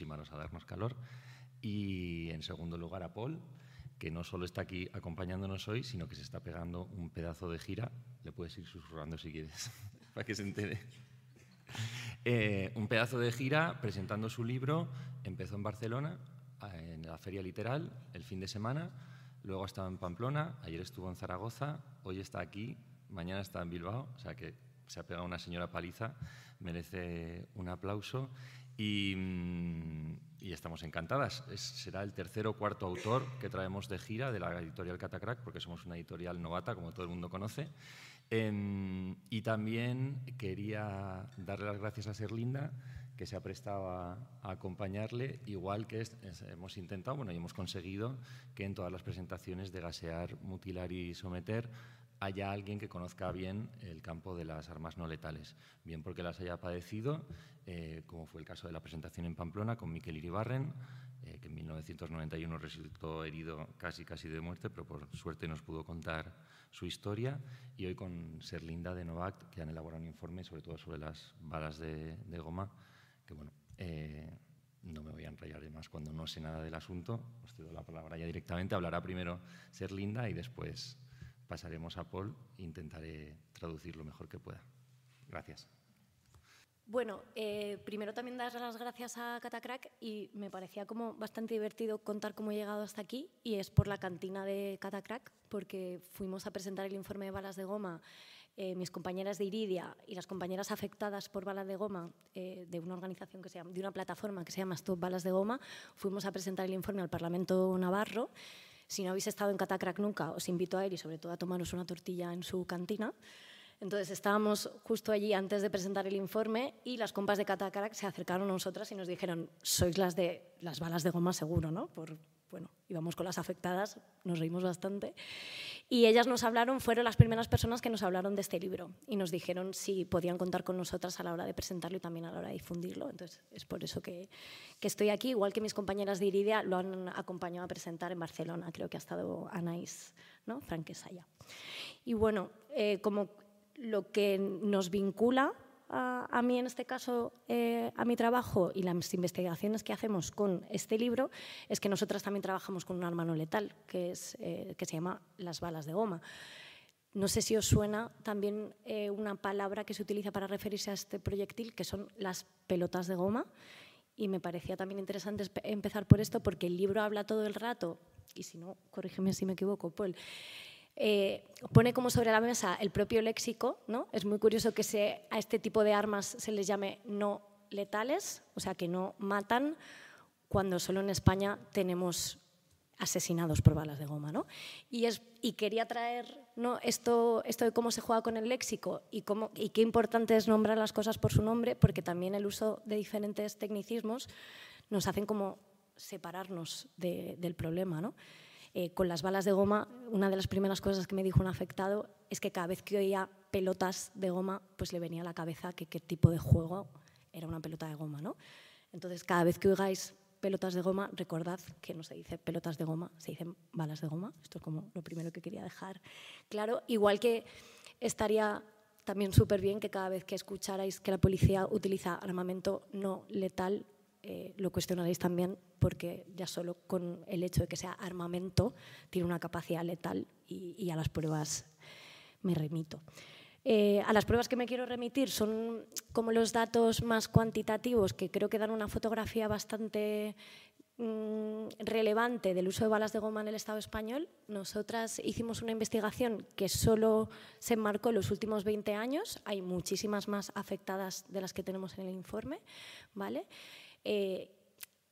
aproximaros a darnos calor. Y en segundo lugar a Paul, que no solo está aquí acompañándonos hoy, sino que se está pegando un pedazo de gira. Le puedes ir susurrando si quieres, para que se entere. Eh, un pedazo de gira presentando su libro. Empezó en Barcelona, en la Feria Literal, el fin de semana. Luego ha estado en Pamplona, ayer estuvo en Zaragoza, hoy está aquí, mañana está en Bilbao, o sea que se ha pegado una señora paliza, merece un aplauso. Y, mm, y estamos encantadas. será el tercer o cuarto autor que traemos de gira de la editorial Catacrack, porque somos una editorial novata, como todo el mundo conoce. Em, y también quería darle las gracias a Serlinda, que se ha prestado a, acompañarle, igual que hemos intentado, bueno, y hemos conseguido que en todas las presentaciones de Gasear, Mutilar y Someter haya alguien que conozca bien el campo de las armas no letales, bien porque las haya padecido, eh, como fue el caso de la presentación en Pamplona con Miquel Iribarren, eh, que en 1991 resultó herido casi casi de muerte, pero por suerte nos pudo contar su historia, y hoy con Serlinda de Novak, que han elaborado un informe sobre todo sobre las balas de, goma, que bueno, eh, no me voy a enrayar de más cuando no sé nada del asunto, os cedo la palabra ya directamente, hablará primero Serlinda y después pasaremos a Paul e intentaré traducir lo mejor que pueda. Gracias. Bueno, eh, primero también dar las gracias a Catacrack y me parecía como bastante divertido contar cómo he llegado hasta aquí y es por la cantina de Catacrack porque fuimos a presentar el informe de balas de goma eh, mis compañeras de Iridia y las compañeras afectadas por balas de goma eh, de una organización que se llama, de una plataforma que se llama Stop Balas de Goma, fuimos a presentar el informe al Parlamento Navarro si no habéis estado en Catacrack nunca, os invito a ir y sobre todo a tomaros una tortilla en su cantina. Entonces estábamos justo allí antes de presentar el informe y las compas de Catacrack se acercaron a nosotras y nos dijeron, sois las de las balas de goma seguro, ¿no? Por, bueno, íbamos con las afectadas, nos reímos bastante. Y ellas nos hablaron, fueron las primeras personas que nos hablaron de este libro y nos dijeron si podían contar con nosotras a la hora de presentarlo y también a la hora de difundirlo. Entonces, es por eso que, que estoy aquí, igual que mis compañeras de Iridia lo han acompañado a presentar en Barcelona. Creo que ha estado Anais ¿no? Franquesaya. Y bueno, eh, como lo que nos vincula a, mí en este caso, eh, a mi trabajo y las investigaciones que hacemos con este libro, es que nosotras también trabajamos con un arma no letal, que, es, eh, que se llama las balas de goma. No sé si os suena también eh, una palabra que se utiliza para referirse a este proyectil, que son las pelotas de goma. Y me parecía también interesante empezar por esto, porque el libro habla todo el rato, y si no, corrígeme si me equivoco, Paul, eh, pone como sobre la mesa el propio léxico. ¿no? Es muy curioso que se, a este tipo de armas se les llame no letales, o sea, que no matan, cuando solo en España tenemos asesinados por balas de goma. ¿no? Y, es, y quería traer ¿no? esto, esto de cómo se juega con el léxico y, cómo, y qué importante es nombrar las cosas por su nombre, porque también el uso de diferentes tecnicismos nos hacen como separarnos del problema. ¿no? Eh, con las balas de goma, una de las primeras cosas que me dijo un afectado es que cada vez que oía pelotas de goma, pues le venía a la cabeza que qué tipo de juego era una pelota de goma. ¿no? Entonces, cada vez que oigáis pelotas de goma, recordad que no se dice pelotas de goma, se dicen balas de goma. Esto es como lo primero que quería dejar claro. Igual que estaría también súper bien que cada vez que escucharais que la policía utiliza armamento no letal, eh, lo cuestionaréis también porque ya solo con el hecho de que sea armamento tiene una capacidad letal y, a las pruebas me remito. Eh, a las pruebas que me quiero remitir son como los datos más cuantitativos que creo que dan una fotografía bastante mm, relevante del uso de balas de goma en el Estado español. Nosotras hicimos una investigación que solo se enmarcó en los últimos 20 años. Hay muchísimas más afectadas de las que tenemos en el informe. ¿vale? Eh,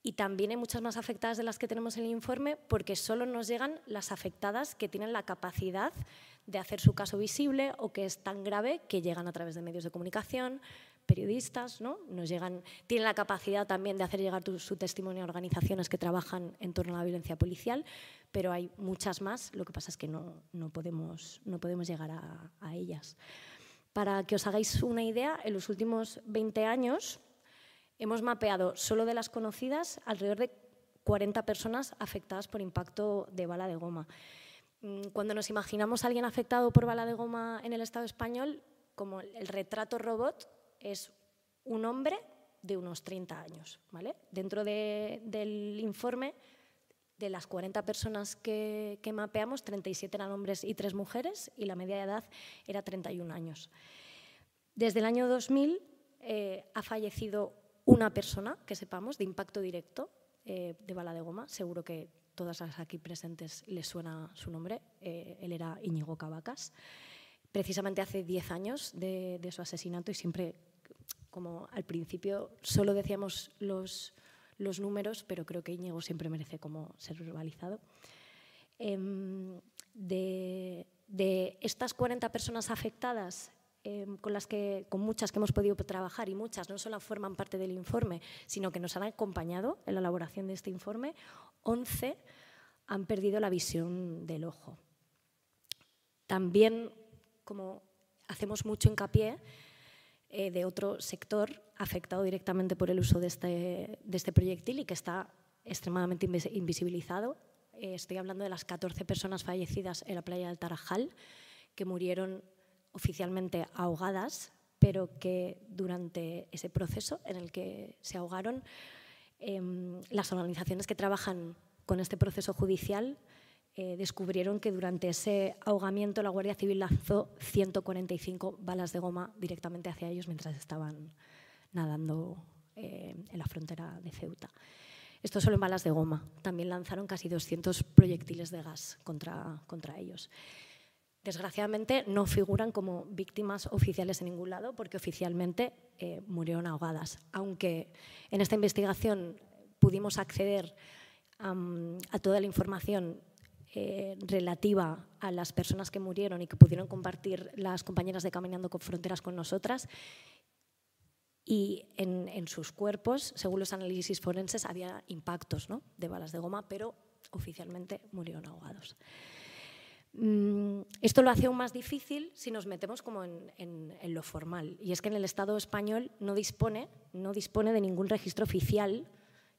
y también hay muchas más afectadas de las que tenemos en el informe porque solo nos llegan las afectadas que tienen la capacidad de hacer su caso visible o que es tan grave que llegan a través de medios de comunicación, periodistas, ¿no? Nos llegan, tienen la capacidad también de hacer llegar su testimonio a organizaciones que trabajan en torno a la violencia policial, pero hay muchas más, lo que pasa es que no, no podemos, no podemos llegar a, ellas. Para que os hagáis una idea, en los últimos 20 años, Hemos mapeado solo de las conocidas alrededor de 40 personas afectadas por impacto de bala de goma. Mm, cuando nos imaginamos a alguien afectado por bala de goma en el Estado español, como el retrato robot es un hombre de unos 30 años. ¿vale? Dentro del informe, de las 40 personas que, mapeamos, 37 eran hombres y 3 mujeres y la media de edad era 31 años. Desde el año 2000 eh, ha fallecido una persona, que sepamos, de impacto directo eh, de bala de goma. Seguro que todas las aquí presentes les suena su nombre. Eh, él era Íñigo Cavacas. Precisamente hace 10 años de, de su asesinato y siempre como al principio solo decíamos los, los números, pero creo que Íñigo siempre merece como ser verbalizado. Em, de, estas 40 personas afectadas, em, con, las que, con muchas que hemos podido trabajar y muchas no solo forman parte del informe, sino que nos han acompañado en la elaboración de este informe, 11 han perdido la visión del ojo. También, como hacemos mucho hincapié, eh, de otro sector afectado directamente por el uso de este, de este proyectil y que está extremadamente invisibilizado. Eh, estoy hablando de las 14 personas fallecidas en la playa del Tarajal, que murieron oficialmente ahogadas, pero que durante ese proceso en el que se ahogaron, em, las organizaciones que trabajan con este proceso judicial eh, descubrieron que durante ese ahogamiento la Guardia Civil lanzó 145 balas de goma directamente hacia ellos mientras estaban nadando eh, en la frontera de Ceuta. Esto solo en balas de goma. También lanzaron casi 200 proyectiles de gas contra, contra ellos. Desgraciadamente no figuran como víctimas oficiales en ningún lado porque oficialmente eh, murieron ahogadas. Aunque en esta investigación pudimos acceder a toda la información eh, relativa a las personas que murieron y que pudieron compartir las compañeras de Caminando con Fronteras con nosotras. Y en, sus cuerpos, según los análisis forenses, había impactos ¿no? de balas de goma, pero oficialmente murieron ahogados. Mm, esto lo hace aún más difícil si nos metemos como en, lo formal. Y es que en el Estado español no dispone, no dispone de ningún registro oficial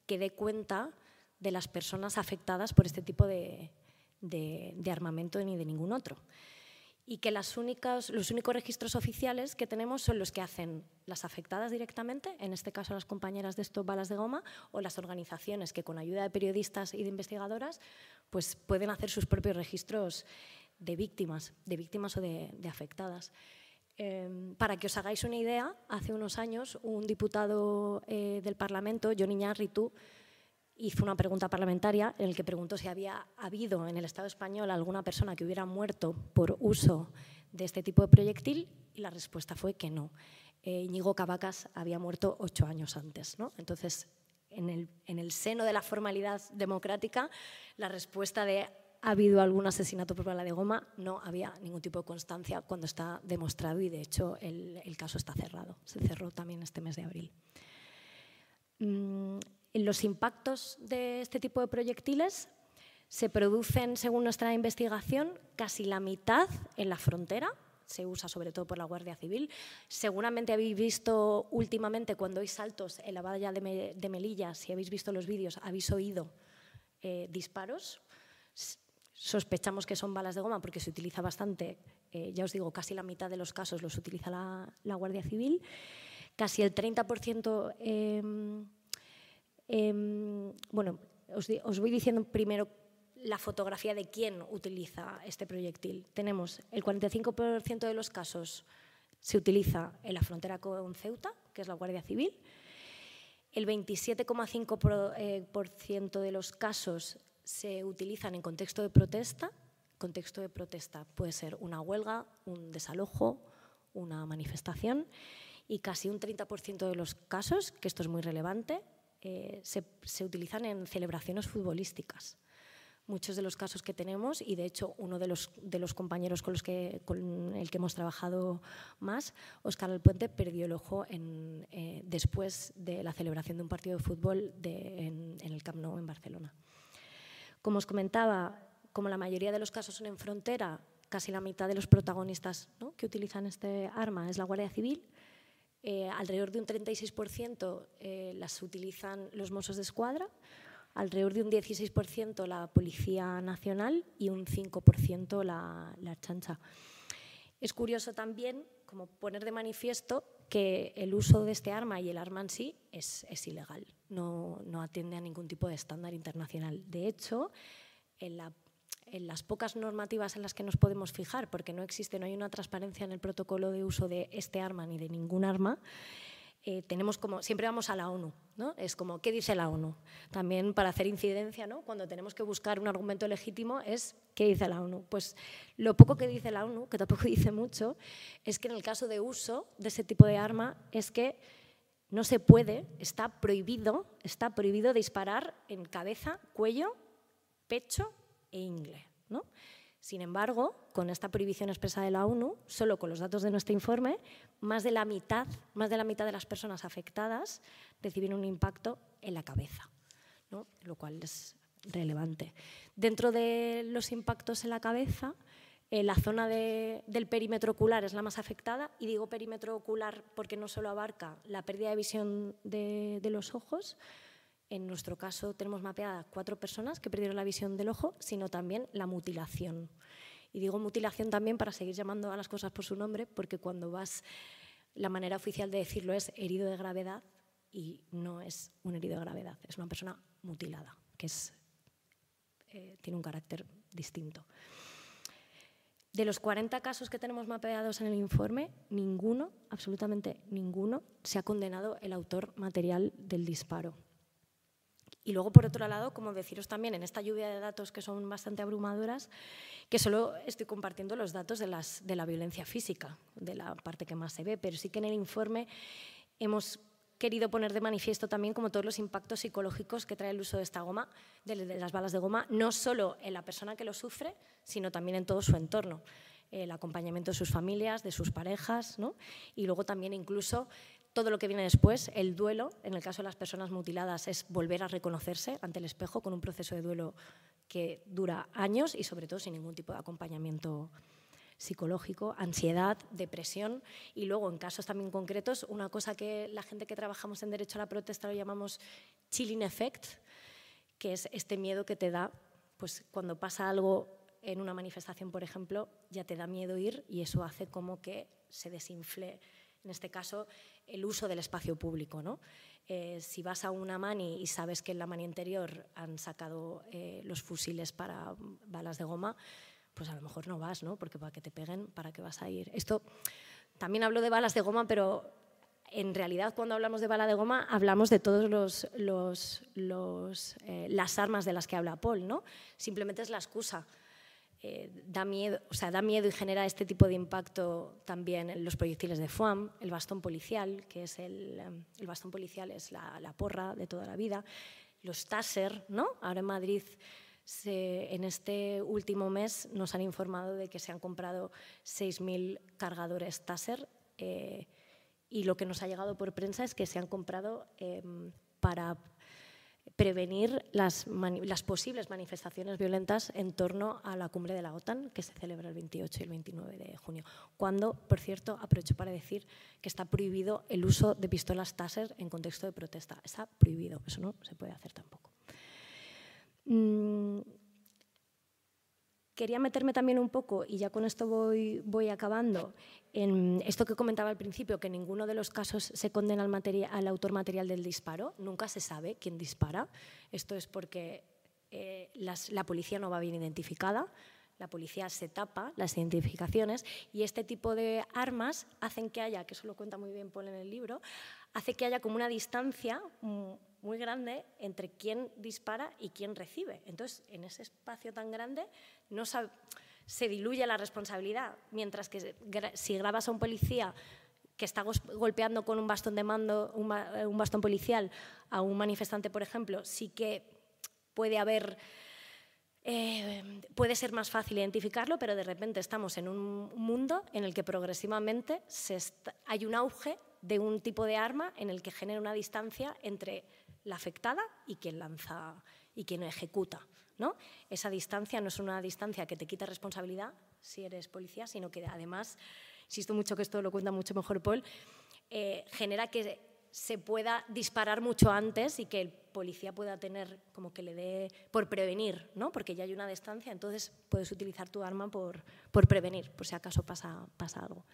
que dé cuenta de las personas afectadas por este tipo de, de, armamento ni de ningún otro. Y que las únicas, los únicos registros oficiales que tenemos son los que hacen las afectadas directamente, en este caso las compañeras de estos balas de goma, o las organizaciones que con ayuda de periodistas y de investigadoras pues pueden hacer sus propios registros de víctimas, de víctimas o de, afectadas. Em, para que os hagáis una idea, hace unos años un diputado eh, del Parlamento, Johnny Ñarritu, hizo una pregunta parlamentaria en la que preguntó si había habido en el Estado español alguna persona que hubiera muerto por uso de este tipo de proyectil y la respuesta fue que no. Eh, Íñigo Cavacas había muerto ocho años antes. ¿no? Entonces, en el, en el seno de la formalidad democrática, la respuesta de ¿ha habido algún asesinato por bala de goma? No había ningún tipo de constancia cuando está demostrado y, de hecho, el, el caso está cerrado. Se cerró también este mes de abril. Mm, los impactos de este tipo de proyectiles se producen, según nuestra investigación, casi la mitad en la frontera, se usa sobre todo por la Guardia Civil. Seguramente habéis visto últimamente cuando hay saltos en la valla de, Melilla, si habéis visto los vídeos, habéis oído eh, disparos. Sospechamos que son balas de goma porque se utiliza bastante, eh, ya os digo, casi la mitad de los casos los utiliza la, Guardia Civil. Casi el 30% Em, bueno, os, voy diciendo primero la fotografía de quién utiliza este proyectil. Tenemos el 45% de los casos se utiliza en la frontera con Ceuta, que es la Guardia Civil. El 27,5% eh, de los casos se utilizan en contexto de protesta. Contexto de protesta puede ser una huelga, un desalojo, una manifestación. Y casi un 30% de los casos, que esto es muy relevante, eh, se, utilizan en celebraciones futbolísticas. Muchos de los casos que tenemos, y de hecho uno de los, de los compañeros con, los que, con el que hemos trabajado más, Óscar Alpuente, perdió el ojo en, eh, después de la celebración de un partido de fútbol en, el Camp Nou en Barcelona. Como os comentaba, como la mayoría de los casos son en frontera, casi la mitad de los protagonistas que utilizan este arma es la Guardia Civil, eh, alrededor de un 36% eh, las utilizan los Mossos de Escuadra, alrededor de un 16% la Policía Nacional y un 5% la, la chancha. Es curioso también como poner de manifiesto que el uso de este arma y el arma en sí es, es ilegal, no, no, atiende a ningún tipo de estándar internacional. De hecho, en, la, en, las pocas normativas en las que nos podemos fijar, porque no existe, no hay una transparencia en el protocolo de uso de este arma ni de ningún arma, eh, tenemos como, siempre vamos a la ONU, ¿no? Es como, ¿qué dice la ONU? También para hacer incidencia, ¿no? Cuando tenemos que buscar un argumento legítimo es, ¿qué dice la ONU? Pues lo poco que dice la ONU, que tampoco dice mucho, es que en el caso de uso de ese tipo de arma es que no se puede, está prohibido, está prohibido disparar en cabeza, cuello, pecho e ingle, ¿no? Sin embargo, con esta prohibición expresa de la ONU, solo con los datos de nuestro informe, más de la mitad, más de, la mitad de las personas afectadas reciben un impacto en la cabeza, lo cual es relevante. Dentro de los impactos en la cabeza, eh, la zona del perímetro ocular es la más afectada, y digo perímetro ocular porque no solo abarca la pérdida de visión de los ojos, en nuestro caso tenemos mapeadas cuatro personas que perdieron la visión del ojo, sino también la mutilación. Y digo mutilación también para seguir llamando a las cosas por su nombre, porque cuando vas, la manera oficial de decirlo es herido de gravedad y no es un herido de gravedad, es una persona mutilada, que es, eh, tiene un carácter distinto. De los 40 casos que tenemos mapeados en el informe, ninguno, absolutamente ninguno, se ha condenado el autor material del disparo. Y luego, por otro lado, como deciros también en esta lluvia de datos que son bastante abrumadoras, que solo estoy compartiendo los datos de, las, de la violencia física, de la parte que más se ve, pero sí que en el informe hemos querido poner de manifiesto también como todos los impactos psicológicos que trae el uso de esta goma, de, las balas de goma, no solo en la persona que lo sufre, sino también en todo su entorno el acompañamiento de sus familias, de sus parejas, ¿no? y luego también incluso todo lo que viene después, el duelo, en el caso de las personas mutiladas, es volver a reconocerse ante el espejo con un proceso de duelo que dura años y sobre todo sin ningún tipo de acompañamiento psicológico, ansiedad, depresión. Y luego en casos también concretos, una cosa que la gente que trabajamos en derecho a la protesta lo llamamos chilling effect, que es este miedo que te da pues cuando pasa algo en una manifestación, por ejemplo, ya te da miedo ir y eso hace como que se desinfle en este caso, el uso del espacio público. ¿no? Eh, si vas a una mani y sabes que en la mani interior han sacado eh, los fusiles para balas de goma, pues a lo mejor no vas, ¿no? porque para que te peguen, ¿para qué vas a ir? Esto también hablo de balas de goma, pero en realidad cuando hablamos de bala de goma hablamos de todas los, los, eh, las armas de las que habla Paul, ¿no? Simplemente es la excusa. Eh, da, miedo, o sea, da miedo y genera este tipo de impacto también en los proyectiles de FUAM, el bastón policial, que es el, em, el bastón policial es la, porra de toda la vida, los Taser, ¿no? Ahora en Madrid en este último mes nos han informado de que se han comprado 6.000 cargadores Taser eh, y lo que nos ha llegado por prensa es que se han comprado eh, para prevenir las, las, posibles manifestaciones violentas en torno a la cumbre de la OTAN, que se celebra el 28 y el 29 de junio. Cuando, por cierto, aprovecho para decir que está prohibido el uso de pistolas Taser en contexto de protesta. Está prohibido, eso no se puede hacer tampoco. Mm, quería meterme también un poco, y ya con esto voy, acabando, en esto que comentaba al principio, que en ninguno de los casos se condena al, autor material del disparo, nunca se sabe quién dispara. Esto es porque eh, la policía no va bien identificada, la policía se tapa las identificaciones y este tipo de armas hacen que haya, que eso lo cuenta muy bien Paul en el libro, hace que haya como una distancia muy grande entre quién dispara y quién recibe. Entonces, en ese espacio tan grande no se diluye la responsabilidad, mientras que si grabas a un policía que está golpeando con un bastón de mando, un bastón policial a un manifestante, por ejemplo, sí que puede haber eh, puede ser más fácil identificarlo, pero de repente estamos en un mundo en el que progresivamente hay un auge de un tipo de arma en el que genera una distancia entre la afectada y quien lanza y quien ejecuta. ¿no? Esa distancia no es una distancia que te quita responsabilidad si eres policía, sino que además, insisto mucho que esto lo cuenta mucho mejor Paul, eh, genera que se pueda disparar mucho antes y que el policía pueda tener como que le dé por prevenir, ¿no? porque ya hay una distancia, entonces puedes utilizar tu arma por, por prevenir, por si acaso pasa, pasa algo.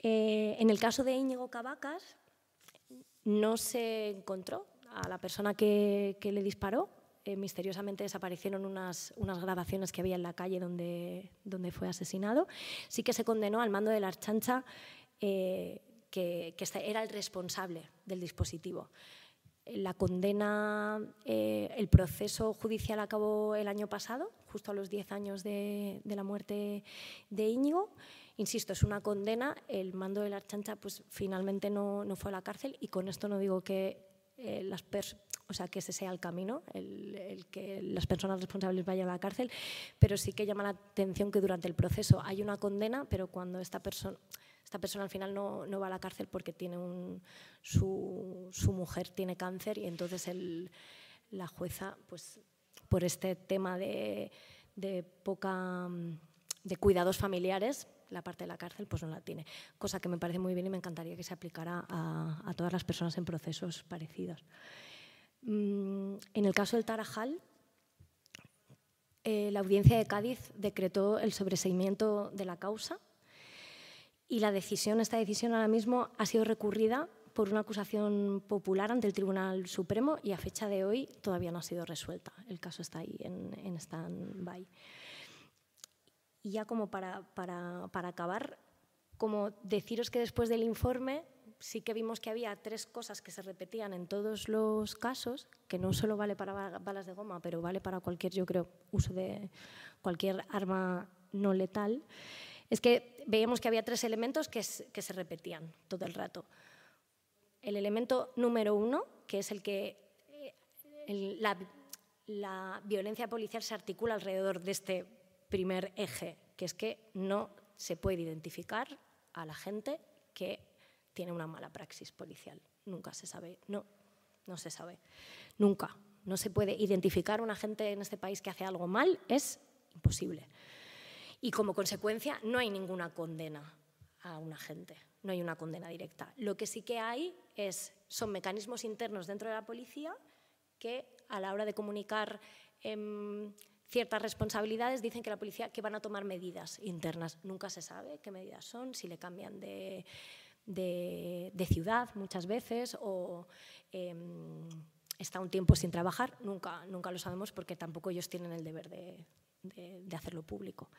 Eh, en el caso de Íñigo Cavacas, no se encontró a la persona que, le disparó. Eh, misteriosamente desaparecieron unas, unas, grabaciones que había en la calle donde, donde fue asesinado. Sí que se condenó al mando de la Archancha, eh, que, que, era el responsable del dispositivo. La condena, el proceso judicial acabó el año pasado, justo a los 10 años de, de la muerte de Íñigo. Insisto, es una condena, el mando de la Archancha pues, finalmente no, no fue a la cárcel y con esto no digo que, eh, las o sea, que ese sea el camino, el, que las personas responsables vayan a la cárcel, pero sí que llama la atención que durante el proceso hay una condena, pero cuando esta persona esta persona al final no, no, va a la cárcel porque tiene un, su, su, mujer tiene cáncer y entonces la jueza, pues por este tema de, de poca de cuidados familiares, la parte de la cárcel pues no la tiene, cosa que me parece muy bien y me encantaría que se aplicara a, todas las personas en procesos parecidos. Mm, en el caso del Tarajal, eh, la audiencia de Cádiz decretó el sobreseimiento de la causa y la decisión, esta decisión ahora mismo ha sido recurrida por una acusación popular ante el Tribunal Supremo y a fecha de hoy todavía no ha sido resuelta. El caso está ahí en, en stand-by. Y ya como para, para, para acabar, como deciros que después del informe sí que vimos que había tres cosas que se repetían en todos los casos, que no solo vale para balas de goma, pero vale para cualquier, yo creo, uso de cualquier arma no letal, es que veíamos que había tres elementos que, se repetían todo el rato. El elemento número uno, que es el que eh, la violencia policial se articula alrededor de este primer eje, que es que no se puede identificar a la gente que tiene una mala praxis policial. Nunca se sabe, no, no se sabe. Nunca. No se puede identificar a una gente en este país que hace algo mal, es imposible. Y como consecuencia no hay ninguna condena a una gente, no hay una condena directa. Lo que sí que hay es, son mecanismos internos dentro de la policía que a la hora de comunicar em, ciertas responsabilidades, dicen que la policía que van a tomar medidas internas. Nunca se sabe qué medidas son, si le cambian de, de, ciudad muchas veces o em, está un tiempo sin trabajar. Nunca, nunca lo sabemos porque tampoco ellos tienen el deber de, de hacerlo público.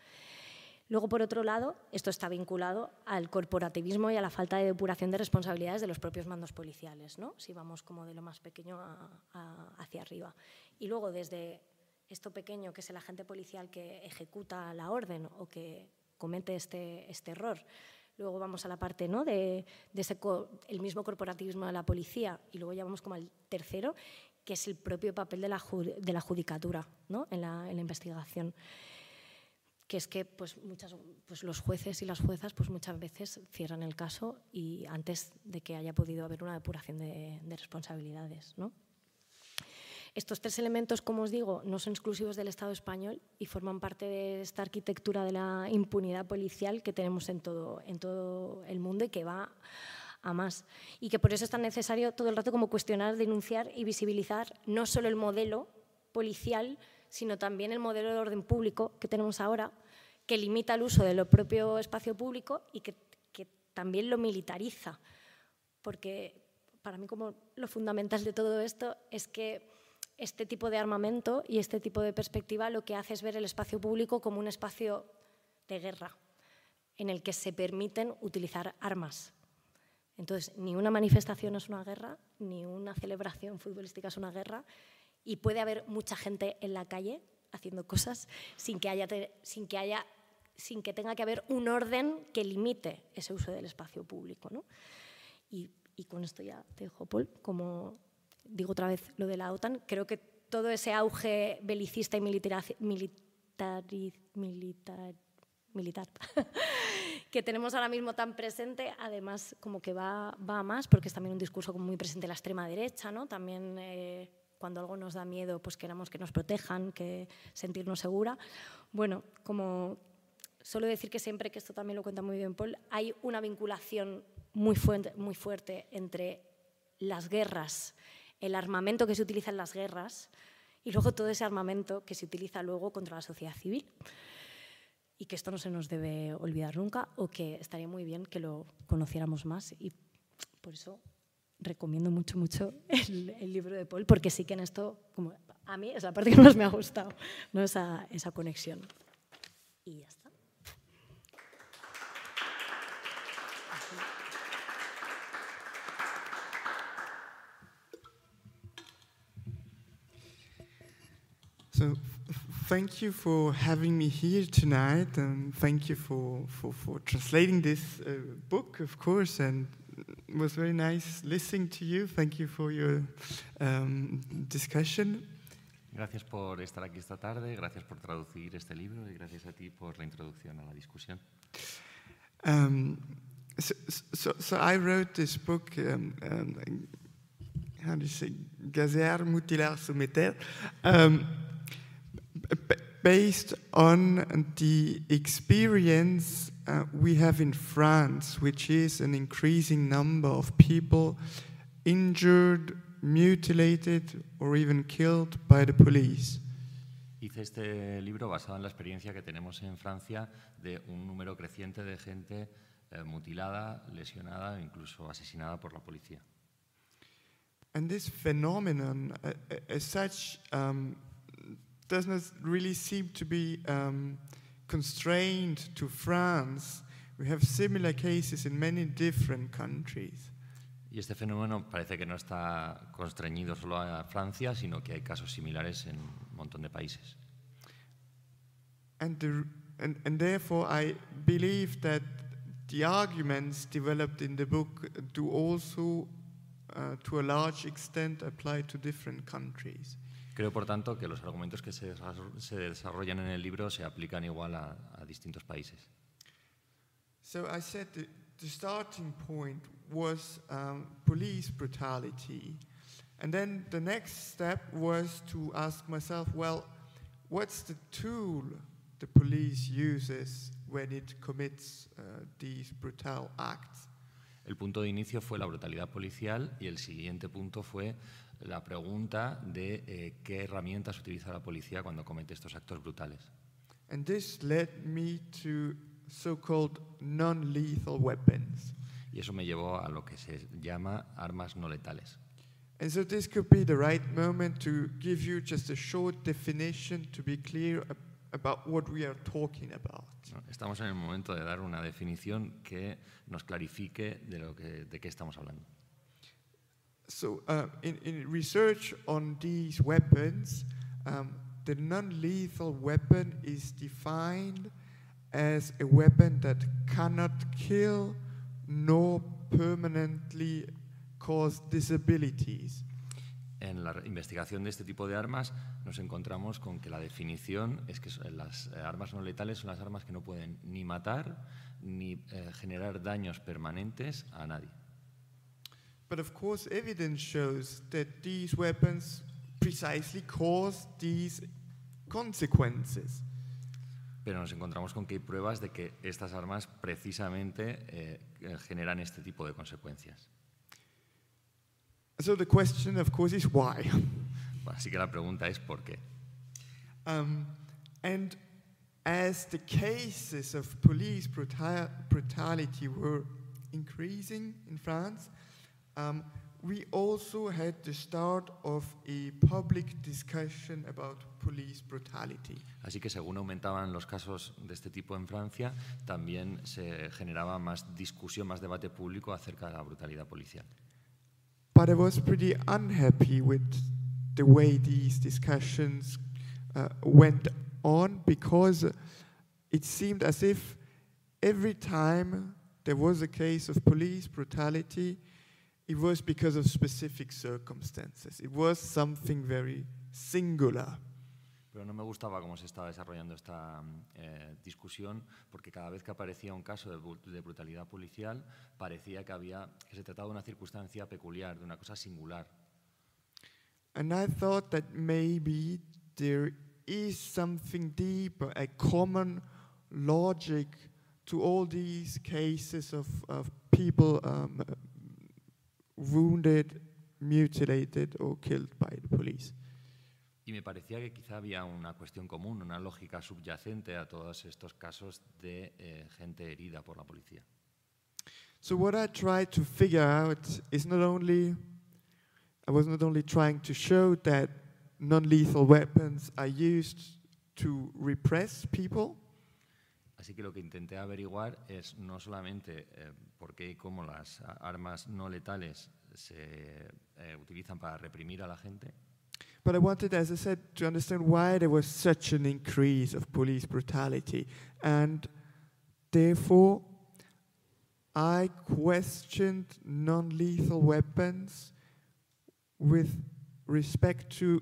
Luego, por otro lado, esto está vinculado al corporativismo y a la falta de depuración de responsabilidades de los propios mandos policiales, ¿no? si vamos como de lo más pequeño hacia arriba. Y luego, desde esto pequeño que es el agente policial que ejecuta la orden o que comete este, este error. Luego vamos a la parte ¿no? de, ese el mismo corporativismo de la policía y luego ya vamos como al tercero, que es el propio papel de la, de la judicatura ¿no? en, la, en, la, investigación. Que es que pues, muchas, pues los jueces y las juezas pues muchas veces cierran el caso y antes de que haya podido haber una depuración de, de responsabilidades. ¿no? Estos tres elementos, como os digo, no son exclusivos del Estado español y forman parte de esta arquitectura de la impunidad policial que tenemos en todo, en todo el mundo y que va a más. Y que por eso es tan necesario todo el rato como cuestionar, denunciar y visibilizar no solo el modelo policial, sino también el modelo de orden público que tenemos ahora, que limita el uso de lo propio espacio público y que, que también lo militariza. Porque para mí como lo fundamental de todo esto es que este tipo de armamento y este tipo de perspectiva lo que hace es ver el espacio público como un espacio de guerra, en el que se permiten utilizar armas. Entonces, ni una manifestación es una guerra, ni una celebración futbolística es una guerra, y puede haber mucha gente en la calle haciendo cosas sin que haya, sin que haya sin que tenga que haber un orden que limite ese uso del espacio público. ¿no? Y, y, con esto ya te dejo, Paul, como digo otra vez lo de la OTAN, creo que todo ese auge belicista y militar, militar, militar que tenemos ahora mismo tan presente, además como que va, va más, porque es también un discurso muy presente en la extrema derecha, ¿no? también eh, cuando algo nos da miedo, pues queramos que nos protejan, que sentirnos segura. Bueno, como solo decir que siempre, que esto también lo cuenta muy bien Paul, hay una vinculación muy fuerte, muy fuerte entre las guerras el armamento que se utiliza en las guerras y luego todo ese armamento que se utiliza luego contra la sociedad civil. y que esto no se nos debe olvidar nunca o que estaría muy bien que lo conociéramos más y por eso recomiendo mucho, mucho el, el libro de Paul, porque sí que en esto, como a mí es la parte que más me ha gustado, ¿no? esa, esa conexión. Y ya está. Thank you for having me here tonight, and thank you for, for, for translating this uh, book, of course, and it was very nice listening to you. Thank you for your um, discussion. Gracias por estar aquí esta tarde, gracias por traducir este libro y gracias a ti por la introducción a la discusión. Um, so, so, so I wrote this book, um, um, how do you say, Gazer, Mutilar, Soumeter, um, based on the experience uh, we have in France, which is an increasing number of people injured, mutilated, or even killed by the police. Hice este libro basado en la experiencia que tenemos en Francia de un número creciente de gente eh, mutilada, lesionada incluso asesinada por la policía. And this phenomenon, uh, uh, as such, um, does not really seem to be um, constrained to France. We have similar cases in many different countries. Y este fenómeno parece que no está constreñido solo a Francia, sino que hay casos similares en un montón de países. And, the, and, and therefore, I believe that the arguments developed in the book do also, uh, to a large extent, apply to different countries. Creo, por tanto, que los argumentos que se, se desarrollan en el libro se aplican igual a, a distintos países. So I said the, the starting point was um, police brutality. And then the next step was to ask myself, well, what's the tool the police uses when it commits uh, these brutal acts? El punto de inicio fue la brutalidad policial y el siguiente punto fue la pregunta de eh, qué herramientas utiliza la policía cuando comete estos actos brutales. And this led me to so-called non-lethal weapons. Y eso me llevó a lo que se llama armas no letales. And so this could be the right moment to give you just a short definition to be clear ab- about what we are talking about. Estamos en el momento de dar una definición que nos clarifique de, lo que, de qué estamos hablando. So, uh, in, in research on these weapons, um, the non-lethal weapon is defined as a weapon that cannot kill nor permanently cause disabilities. En la investigación de este tipo de armas nos encontramos con que la definición es que las eh, armas no letales son las armas que no pueden ni matar ni eh, generar daños permanentes a nadie. But of course, evidence shows that these weapons precisely cause these consequences. Pero nos encontramos con que hay pruebas de que estas armas precisamente eh, generan este tipo de consecuencias. So the question, of course, is why. Así que la pregunta es ¿por qué? Um, and as the cases of police brutality were increasing in France, um, we also had the start of a public discussion about police brutality. Así que según aumentaban los casos de este tipo en Francia, también se generaba más discusión, más debate público acerca de la brutalidad policial. But I was pretty unhappy with the way these discussions uh, went on because it seemed as if every time there was a case of police brutality, it was because of specific circumstances. It was something very singular. Pero no me gustaba cómo se estaba desarrollando esta eh, discusión, porque cada vez que aparecía un caso de, de brutalidad policial, parecía que, había, que se trataba de una circunstancia peculiar, de una cosa singular. And I thought that maybe there is something deeper, a common logic to all these cases of, of people um, wounded, mutilated, or killed by the police. Y me parecía que quizá había una cuestión común, una lógica subyacente a todos estos casos de eh, gente herida por la policía. So what I tried to figure out is not only I was not only trying to show that non-lethal weapons are used to repress people, Así que lo que intenté averiguar es no solamente eh, por qué y cómo las armas no letales se eh, utilizan para reprimir a la gente, but I wanted, as I said, to understand why there was such an increase of police brutality. And therefore, I questioned non-lethal weapons with respect to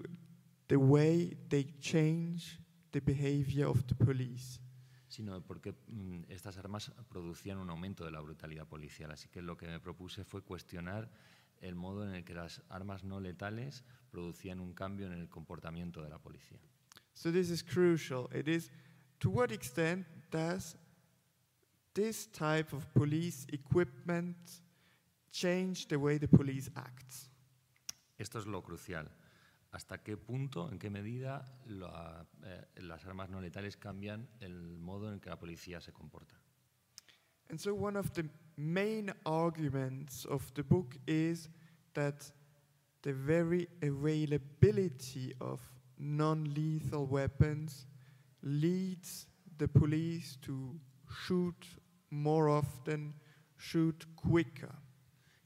the way they change the behavior of the police. Sino porque mm, estas armas producían un aumento de la brutalidad policial. Así que lo que me propuse fue cuestionar el modo en el que las armas no letales producían un cambio en el comportamiento de la policía. So this is crucial. It is to what extent does this type of police equipment change the way the police acts? Esto es lo crucial. ¿Hasta qué punto, en qué medida la- eh, las armas no letales cambian el modo en el que la policía se comporta? And so one of the main arguments of the book is that the very availability of non-lethal weapons leads the police to shoot more often, shoot quicker.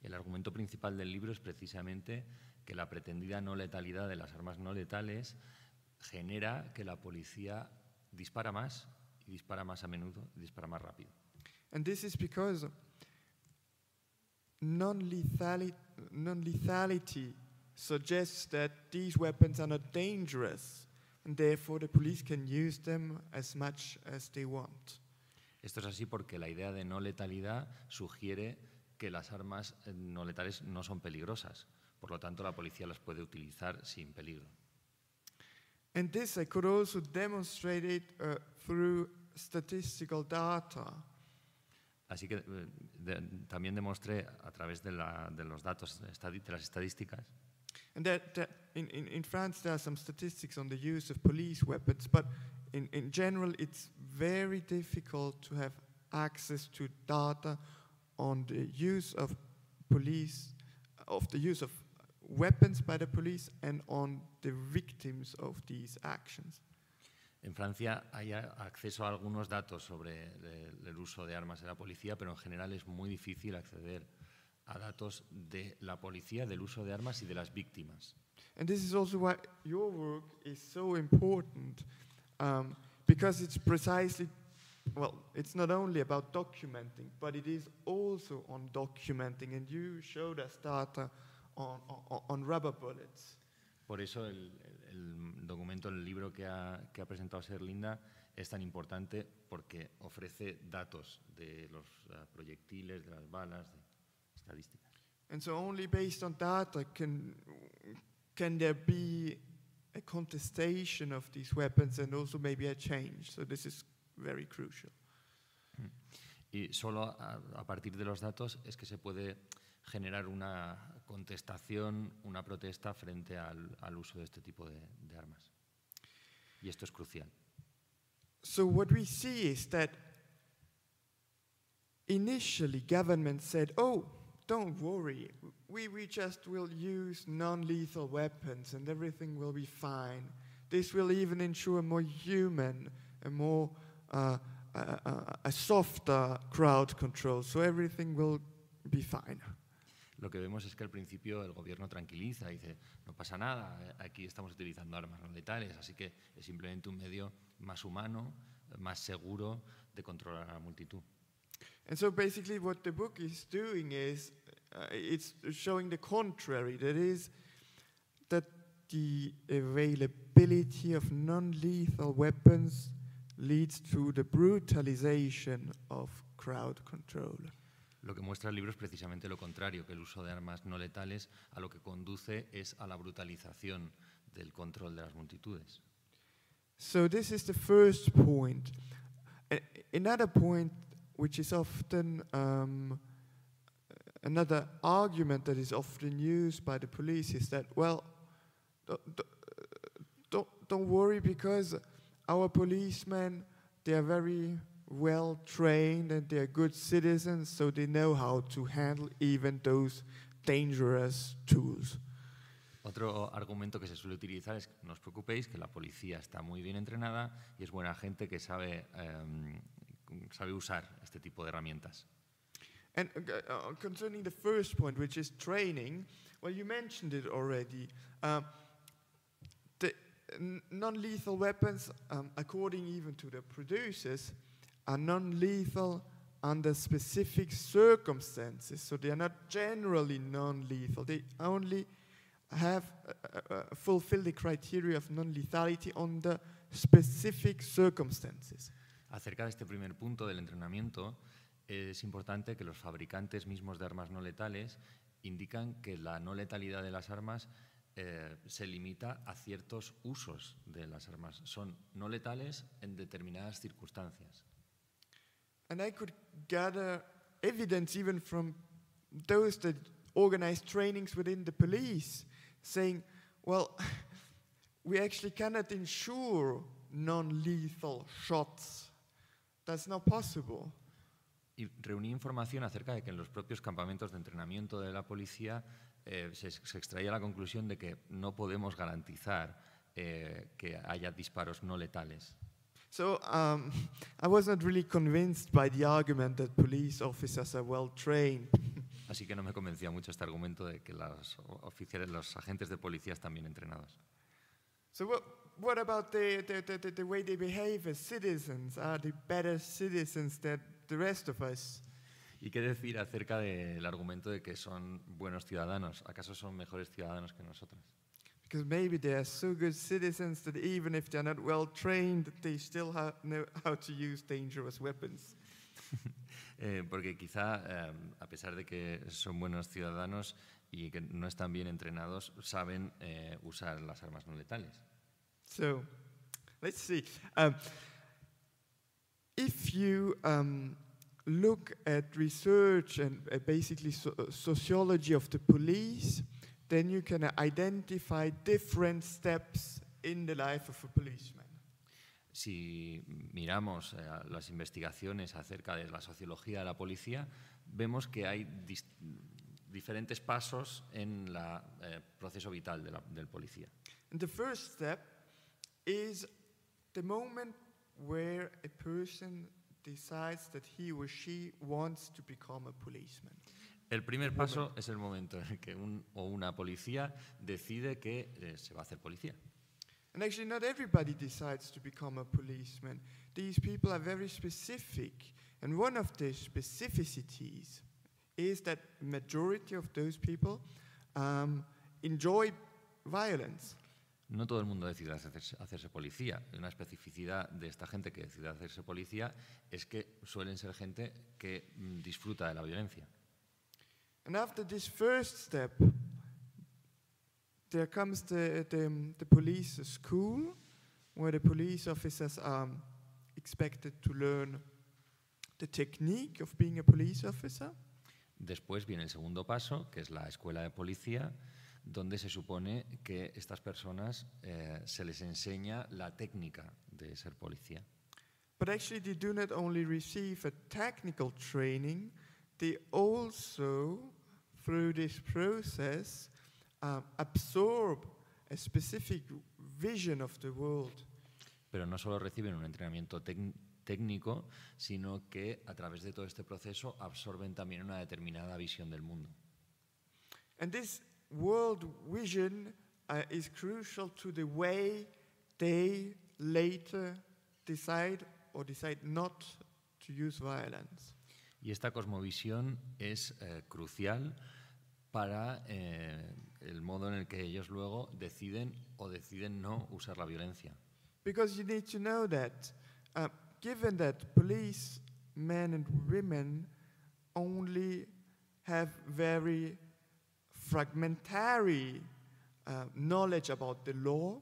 El argumento principal del libro es precisamente que la pretendida no letalidad de las armas no letales genera que la policía dispara más y dispara más a menudo y dispara más rápido. And this is because non-lethality, non-lethality suggests that these weapons are not dangerous, and therefore the police can use them as much as they want. Esto es así porque la idea de no letalidad sugiere que las armas eh, no letales no son peligrosas. Por lo tanto, la policía las puede utilizar sin peligro. And this I could also demonstrate it uh, through statistical data. Así que eh, de- también demostré a través de, la- de los datos de las estadísticas And that, that in, in, in France, there are some statistics on the use of police weapons, but in, in general, it's very difficult to have access to data on the use of police, of the use of weapons by the police, and on the victims of these actions. En Francia hay acceso a algunos datos sobre el, el uso de armas de la policía, pero en general es muy difícil acceder a datos de la policía, del uso de armas y de las víctimas. And this is also why your work is so important, um, because it's precisely, well, it's not only about documenting, but it is also on documenting. And you showed us data on, on, on rubber bullets. Por eso el, el- documento, el libro que ha, que ha presentado Ser Linda es tan importante porque ofrece datos de los eh, proyectiles, de las balas, de estadísticas. And so only based on data can, can there be a contestation of these weapons and also maybe a change. So this is very crucial. Y solo a, a partir de los datos es que se puede generar una contestación, una protesta frente al, al uso de este tipo de, de armas. Y esto es crucial. So what we see is that initially government said, "Oh, don't worry. We we just will use non-lethal weapons and everything will be fine. This will even ensure a more human, a more uh, uh, uh, a softer crowd control. So everything will be fine." Lo que vemos es que al principio el gobierno tranquiliza, dice, no pasa nada, aquí estamos utilizando armas no letales, así que es simplemente un medio más humano, más seguro de controlar a la multitud. And so basically, what the book is doing is uh, it's showing the contrary. That is, that the availability of non-lethal weapons leads to the brutalization of crowd control. Lo que muestra el libro es precisamente lo contrario, que el uso de armas no letales a lo que conduce es a la brutalización del control de las multitudes. So this is the first point. Another point, which is often um, another argument that is often used by the police, is that well, th- th- don't worry because our policemen, they are very well trained and they are good citizens, so they know how to handle even those dangerous tools. Otro argumento que se suele utilizar es no os preocupéis, que la policía está muy bien entrenada y es buena gente que sabe, em, sabe usar este tipo de herramientas. And uh, uh, concerning the first point, which is training, well, you mentioned it already. Uh, the non-lethal weapons, um, according even to the producers, are non-lethal under specific circumstances. So they are not generally non-lethal. They only have uh, uh, uh, fulfill the criteria of non-lethality under specific circumstances. Acerca de este primer punto del entrenamiento, es importante que los fabricantes mismos de armas no letales indican que la no letalidad de las armas eh, se limita a ciertos usos de las armas. Son no letales en determinadas circunstancias. And I could gather evidence even from those that organize trainings within the police, saying, well, we actually cannot ensure non lethal shots. That's not possible. Y reuní información acerca de que en los propios campamentos de entrenamiento de la policía eh, se, se extraía la conclusión de que no podemos garantizar eh, que haya disparos no letales. So um, I was not really convinced by the argument that police officers are well trained. Así que no me convencía mucho este argumento de que los oficiales, los agentes de policía están bien entrenados. So what, what about the, the, the, the, the way they behave as citizens? Are they better citizens than the rest of us? ¿Y qué decir acerca del argumento de que son buenos ciudadanos? ¿Acaso son mejores ciudadanos que nosotros? Because maybe they are so good citizens that even if they're not well trained, they still know how to use dangerous weapons. Eh, porque quizá, eh, a pesar de que son buenos ciudadanos y que no están bien entrenados, saben eh, usar las armas no letales. So let's see. Um, if you um, look at research and uh, basically so- uh, sociology of the police, then you can identify different steps in the life of a policeman. Si miramos eh, las investigaciones acerca de la sociología de la policía, vemos que hay diferentes pasos en el proceso vital de la- del policía. And the first step is the moment where a person decides that he or she wants to become a policeman. El primer paso es el momento en el que un o una policía decide que eh, se va a hacer policía. And actually, not everybody decides to become a policeman. These people are very specific. And one of the specificities is that majority of those people um, enjoy violence. No todo el mundo decide hacerse, hacerse policía. Una especificidad de esta gente que decide hacerse policía es que suelen ser gente que mm, disfruta de la violencia. And after this first step, there comes the, the, the police school, where the police officers are expected to learn the technique of being a police officer. Después viene el segundo paso, que es la escuela de policía, donde se supone que estas personas eh, se les enseña la técnica de ser policía. But actually, they do not only receive a technical training, they also, through this process, um, absorb a specific vision of the world. Pero no solo reciben un entrenamiento técnico, sino que a través de todo este proceso absorben también una determinada visión del mundo. And this world vision uh, is crucial to the way they later decide or decide not to use violence. Y esta cosmovisión es eh, crucial para eh, el modo en el que ellos luego deciden o deciden no usar la violencia. Because you need to know that, uh, given that police men and women only have very fragmentary uh, knowledge about the law,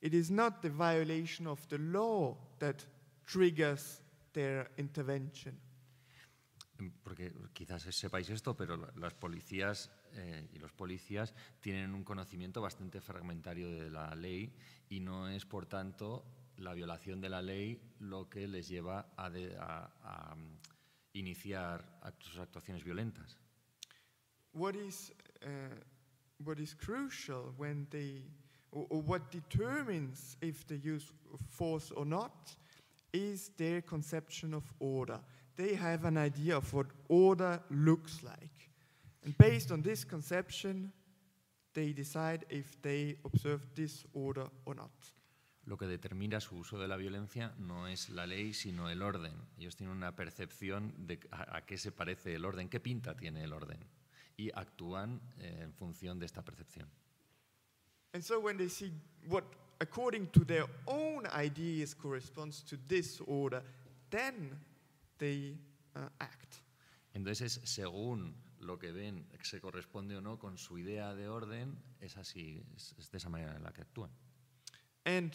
it is not the violation of the law that triggers their intervention. Porque quizás sepáis esto, pero la- las policías eh, y los policías tienen un conocimiento bastante fragmentario de la ley y no es, por tanto, la violación de la ley lo que les lleva a, de- a- a, mm, iniciar act- sus actuaciones violentas. what is uh, what is crucial when they or what determines if they use force or not is their conception of order they have an idea of what order looks like and based on this conception they decide if they observe this order or not Lo que determina su uso de la violencia no es la ley, sino el orden. Ellos tienen una percepción de a, a qué se parece el orden, qué pinta tiene el orden, y actúan eh, en función de esta percepción. And so when they see what, according to their own ideas, corresponds to this order, then they uh, act. Entonces, es según lo que ven se corresponde o no con su idea de orden, es así, es, es de esa manera en la que actúan. And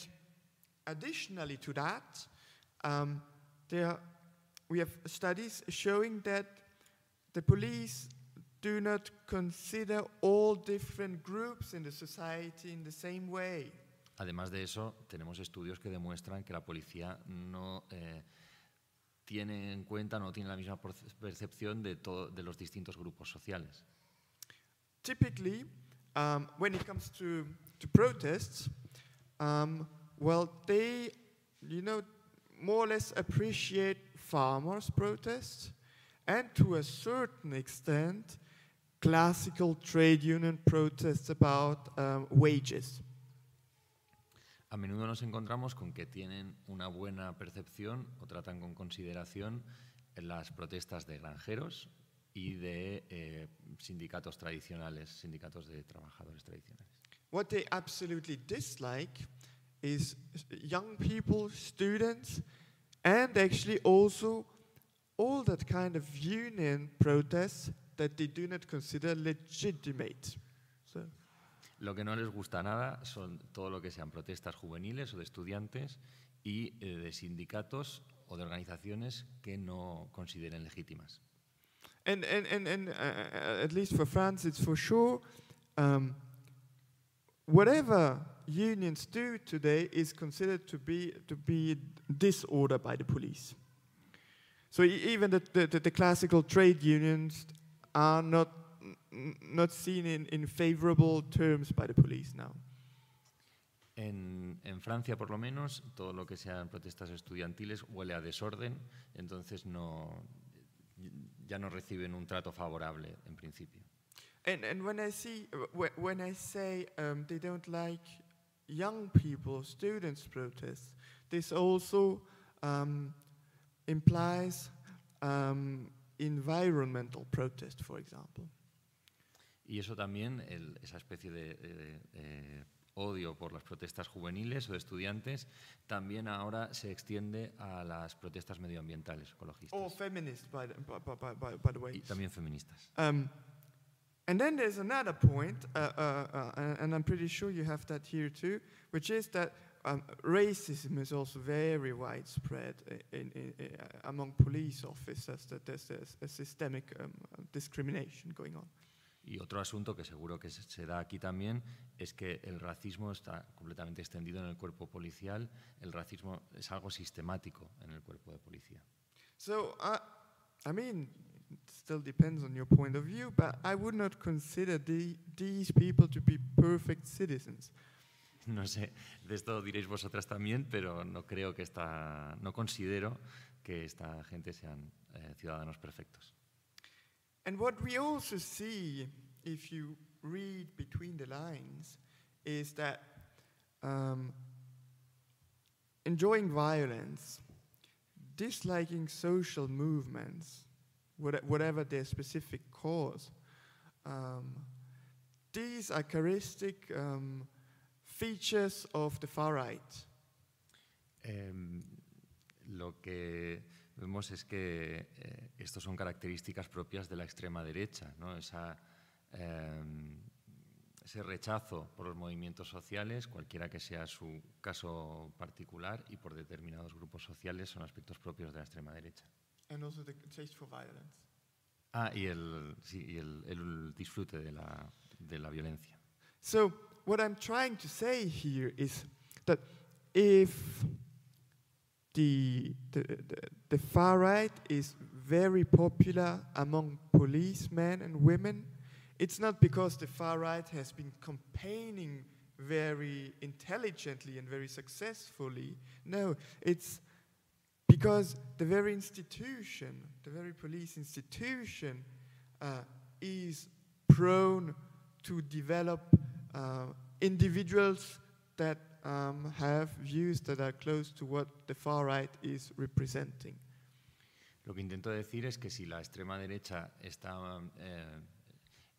additionally to that, um, there we have studies showing that the police do not consider all different groups in the society in the same way. Además de eso, tenemos estudios que demuestran que la policía no eh, tiene en cuenta, no tiene la misma percepción de, to- de los distintos grupos sociales. typically, um, when it comes to, to protests, um, well, they, you know, more or less appreciate farmers' protests and to a certain extent, classical trade union protests about um, wages. A menudo nos encontramos con que tienen una buena percepción o tratan con consideración las protestas de granjeros y de eh, sindicatos tradicionales, sindicatos de trabajadores tradicionales. What they absolutely dislike is young people, students, and actually also all that kind of union protests that they do not consider legitimate. Lo que no les gusta nada son todo lo que sean protestas juveniles o de estudiantes y eh, de sindicatos o de organizaciones que no consideren legítimas. and and and, and uh, at least for France, it's for sure. Um, whatever unions do today is considered to be to be disorder by the police. So even the, the, the, classical trade unions are not not seen in, in favorable terms by the police now. En, en Francia, por lo menos, todo lo que sean protestas estudiantiles huele a desorden, entonces no, ya no reciben un trato favorable en principio. And and when I see when I say um, they don't like young people, students protests, this also um, implies um, environmental protest, for example. Y eso también, el- esa especie de, de- de odio por las protestas juveniles o de estudiantes, también ahora se extiende a las protestas medioambientales, Or ecologistas feminist, by the, by, by, by, the way. y también feministas. Um, and then there's another point, uh, uh, uh, and- I'm pretty sure you have that here too, which is that um, racism is also very widespread in, in, i- among police officers, that there's, there's a systemic um, discrimination going on. Y otro asunto que seguro que se- da aquí también es que el racismo está completamente extendido en el cuerpo policial. El racismo es algo sistemático en el cuerpo de policía. So, uh, I mean, it still depends on your point of view, but I would not consider the, these people to be perfect citizens. No sé, de esto diréis vosotras también, pero no creo que esta, no considero que esta gente sean eh, ciudadanos perfectos. And what we also see, if you read between the lines, is that um, enjoying violence, disliking social movements, what- whatever their specific cause, um, these are characteristic um, features of the far right. Lo que vemos es que eh, estos son características propias de la extrema derecha, ¿no? Esa, em, ese rechazo por los movimientos sociales, cualquiera que sea su caso particular, y por determinados grupos sociales son aspectos propios de la extrema derecha. And also the taste for violence. Ah, y el, sí, y el, el disfrute de la, de la violencia. So, what I'm trying to say here is that if the, the, the, far right is very popular among policemen and women, it's not because the far right has been campaigning very intelligently and very successfully. No, it's because the very institution, the very police institution, uh, is prone to develop uh, individuals that um, have views that are close to what the far right is representing. Lo que intento decir es que si la extrema derecha está, eh,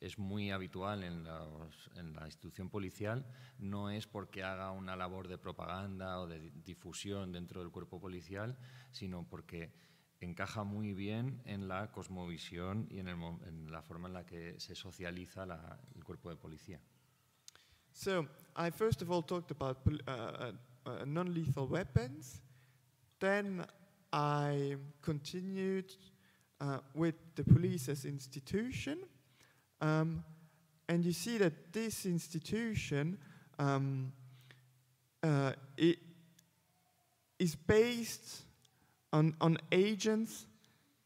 es muy habitual en, la institución policial, no es porque haga una labor de propaganda o de di- difusión dentro del cuerpo policial, sino porque encaja muy bien en la cosmovisión y en, el en la forma en la que se socializa el cuerpo de policía. So, I first of all talked about uh, uh, uh, non lethal weapons. Then I continued uh, with the police as institution. Um, and you see that this institution um, uh, i- is based on, on agents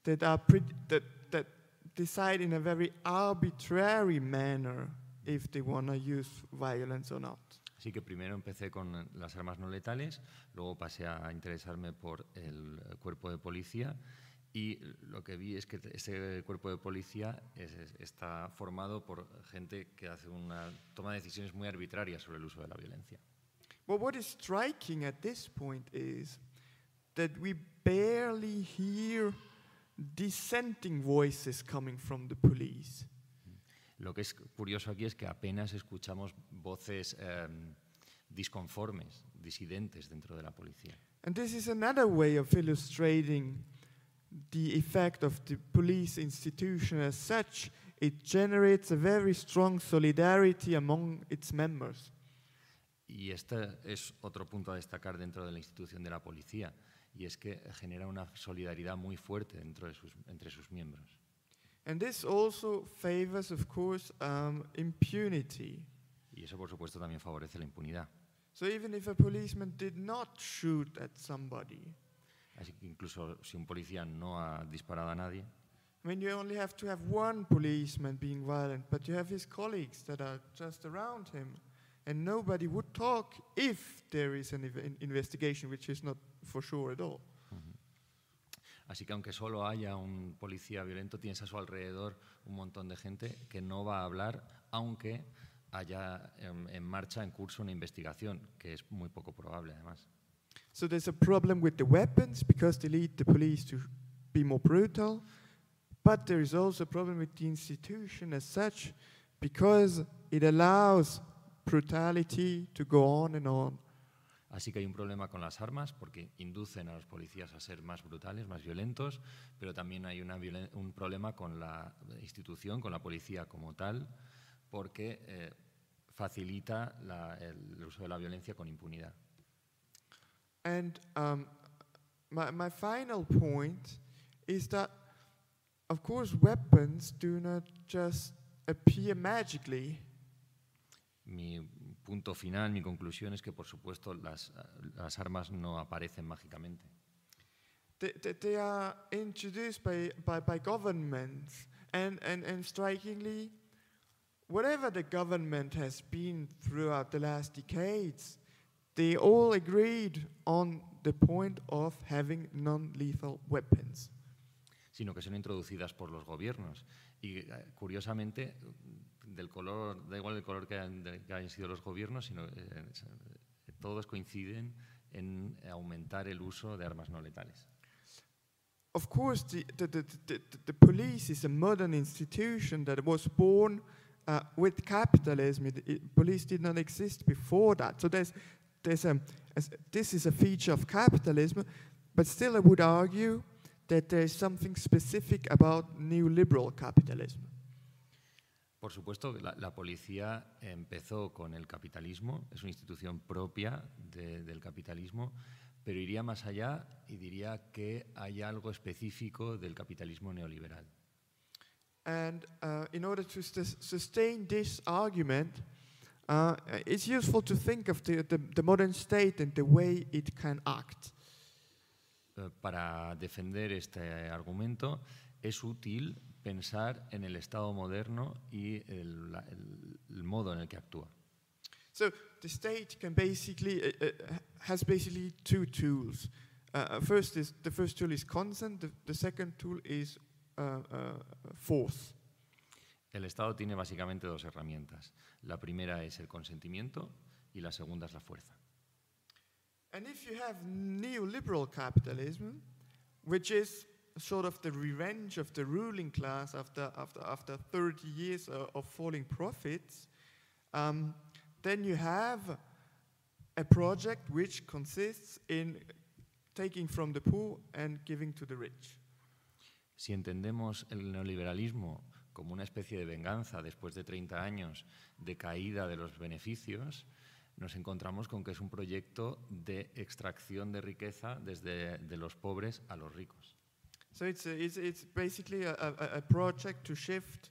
that, are that, that decide in a very arbitrary manner if they want to use violence or not. Así que primero empecé con las armas no letales, luego pasé a interesarme por el cuerpo de policía y lo que vi es que ese cuerpo de policía es- es- está formado por gente que hace una toma de decisiones muy arbitrarias sobre el uso de la violencia. But what is striking at this point is that we barely hear dissenting voices coming from the police. Lo que es curioso aquí es que apenas escuchamos voces em, disconformes, disidentes dentro de la policía. And this is another way of illustrating the effect of the police institution as such. It generates a very strong solidarity among its members. Y este es otro punto a destacar dentro de la institución de la policía, y es que genera una solidaridad muy fuerte dentro de sus- entre sus miembros. And this also favors, of course, um, impunity. Y eso, por supuesto, también favorece la impunidad. So even if a policeman did not shoot at somebody, Así que incluso si un policía no ha disparado a nadie, I mean, you only have to have one policeman being violent, but you have his colleagues that are just around him. And nobody would talk if there is an inve- investigation, which is not for sure at all. Así que aunque solo haya un policía violento, tienes a su alrededor un montón de gente que no va a hablar, aunque haya em, en marcha, en curso, una investigación, que es muy poco probable además. So there's a problem with the weapons because they lead the police to be more brutal. But there is also a problem with the institution as such because it allows brutality to go on and on. Así que hay un problema con las armas porque inducen a los policías a ser más brutales, más violentos, pero también hay una violen- un problema con la institución, con la policía como tal, porque eh, facilita la- el uso de la violencia con impunidad. And um, my, my final point is that, of course, weapons do not just appear magically. Mi punto final, mi conclusión es que, por supuesto, las, las armas no aparecen mágicamente. They, they, they are introduced by, by, by governments. And, and, and strikingly, whatever the government has been throughout the last decades, they all agreed on the point of having non lethal weapons. sino que son introducidas por los gobiernos. Y eh, curiosamente, del color, da igual el color que hayan, que hayan sido los gobiernos, sino eh, eh, todos coinciden en aumentar el uso de armas no letales. Of course, the, the, the, the, police is a modern institution that was born uh, with capitalism. It, it- police did not exist before that. So there's, there's a, this is a feature of capitalism, but still I would argue that there's something specific about neoliberal capitalism. Por supuesto, la, la policía empezó con el capitalismo, es una institución propia de- del capitalismo, pero iría más allá y diría que hay algo específico del capitalismo neoliberal. And uh, in order to sus- sustain this argument, uh, it's useful to think of the, the, the modern state and the way it can act. Eh, Para defender este argumento es útil pensar en el Estado moderno y el, el- el modo en el que actúa. So the state can basically uh, uh, has basically two tools. Uh, first is the first tool is consent. The, the second tool is uh, uh, force. El Estado tiene básicamente dos herramientas. La primera es el consentimiento y la segunda es la fuerza. And if you have neoliberal capitalism, which is sort of the revenge of the ruling class after, after, after 30 years uh, of falling profits, um, then you have a project which consists in taking from the poor and giving to the rich. Si entendemos el neoliberalismo como una especie de venganza después de 30 años de caída de los beneficios, nos encontramos con que es un proyecto de extracción de riqueza desde de los pobres a los ricos. So it's, a, it's, it's basically a, a, a project to shift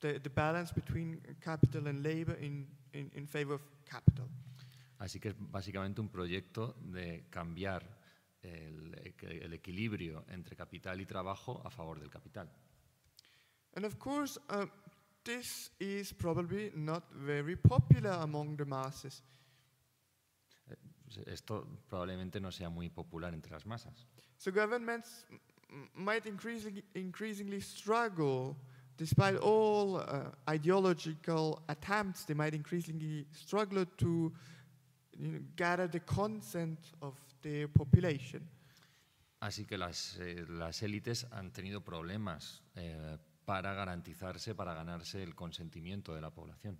the, the balance between capital and labor in, in, in favor of capital. Así que es básicamente un proyecto de cambiar el, el equilibrio entre capital y trabajo a favor del capital. And of course, uh, this is probably not very popular among the masses. Esto probablemente no sea muy popular entre las masas. So governments might increasingly, increasingly struggle, despite all uh, ideological attempts, they might increasingly struggle to you know, gather the consent of their population. Así que las, eh, las élites han tenido problemas eh, para garantizarse, para ganarse el consentimiento de la población.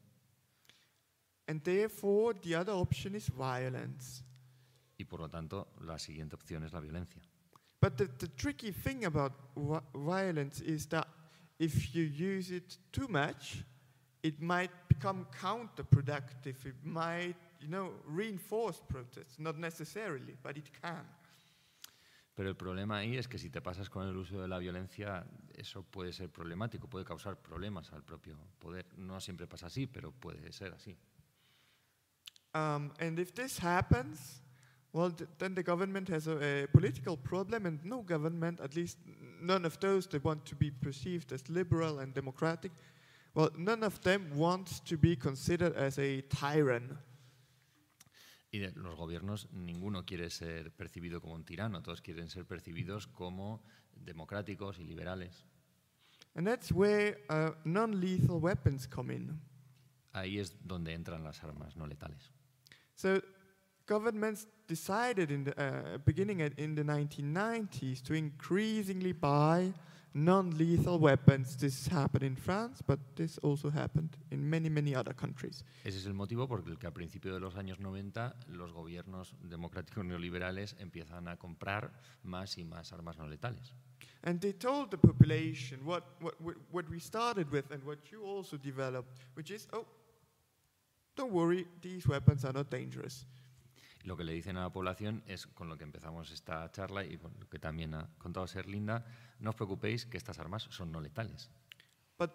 And therefore, the other option is violence. Y por lo tanto, la siguiente opción es la violencia. But the, the tricky thing about violence is that if you use it too much, it might become counterproductive. It might, you know, reinforce protests. Not necessarily, but it can. Pero el problema ahí es que si te pasas con el uso de la violencia, eso puede ser problemático, puede causar problemas al propio poder. No siempre pasa así, pero puede ser así. Um, and if this happens, well, th- then the government has a, a political problem, and no government, at least none of those that want to be perceived as liberal and democratic, well, none of them wants to be considered as a tyrant. Y de los gobiernos, ninguno quiere ser percibido como un tirano, todos quieren ser percibidos como democráticos y liberales. And that's where uh, non lethal weapons come in. Ahí es donde entran las armas no letales. So, governments decided in the uh, beginning at- in the 1990s to increasingly buy non lethal weapons. This happened in France, but this also happened in many, many other countries. Ese es el motivo por el que a principios de los años 90 los gobiernos democráticos neoliberales empiezan a comprar más y más armas no letales. And they told the population what, what, what we started with and what you also developed, which is oh, don't worry, these weapons are not dangerous. Lo que le dicen a la población es con lo que empezamos esta charla y con lo que también ha contado Ser Linda, no os preocupéis que estas armas son no letales. But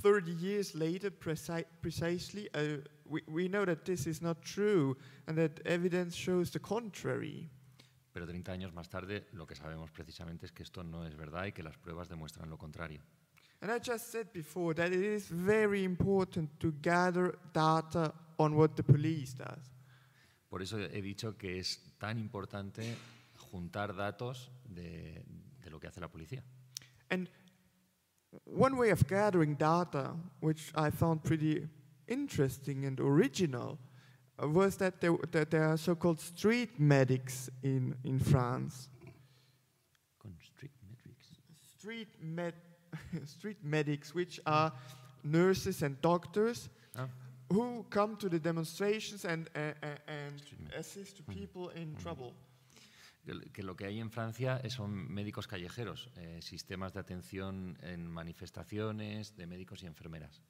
30 years later, preci- precisely, uh, we, we know that this is not true and that evidence shows the contrary. Pero 30 años más tarde lo que sabemos precisamente es que esto no es verdad y que las pruebas demuestran lo contrario. And I just said before that it is very important to gather data on what the police does. Por eso he dicho que es tan importante juntar datos de, de lo que hace la policía. And one way of gathering data, which I found pretty interesting and original, uh, was that there, that there are so-called street medics in, in France. Con Street Metrics. Street, med- street medics, which are nurses and doctors who come to the demonstrations and, uh, and assist to people in trouble. que- lo que hay en Francia es- son médicos callejeros, eh, sistemas de atención en manifestaciones de médicos y enfermeras.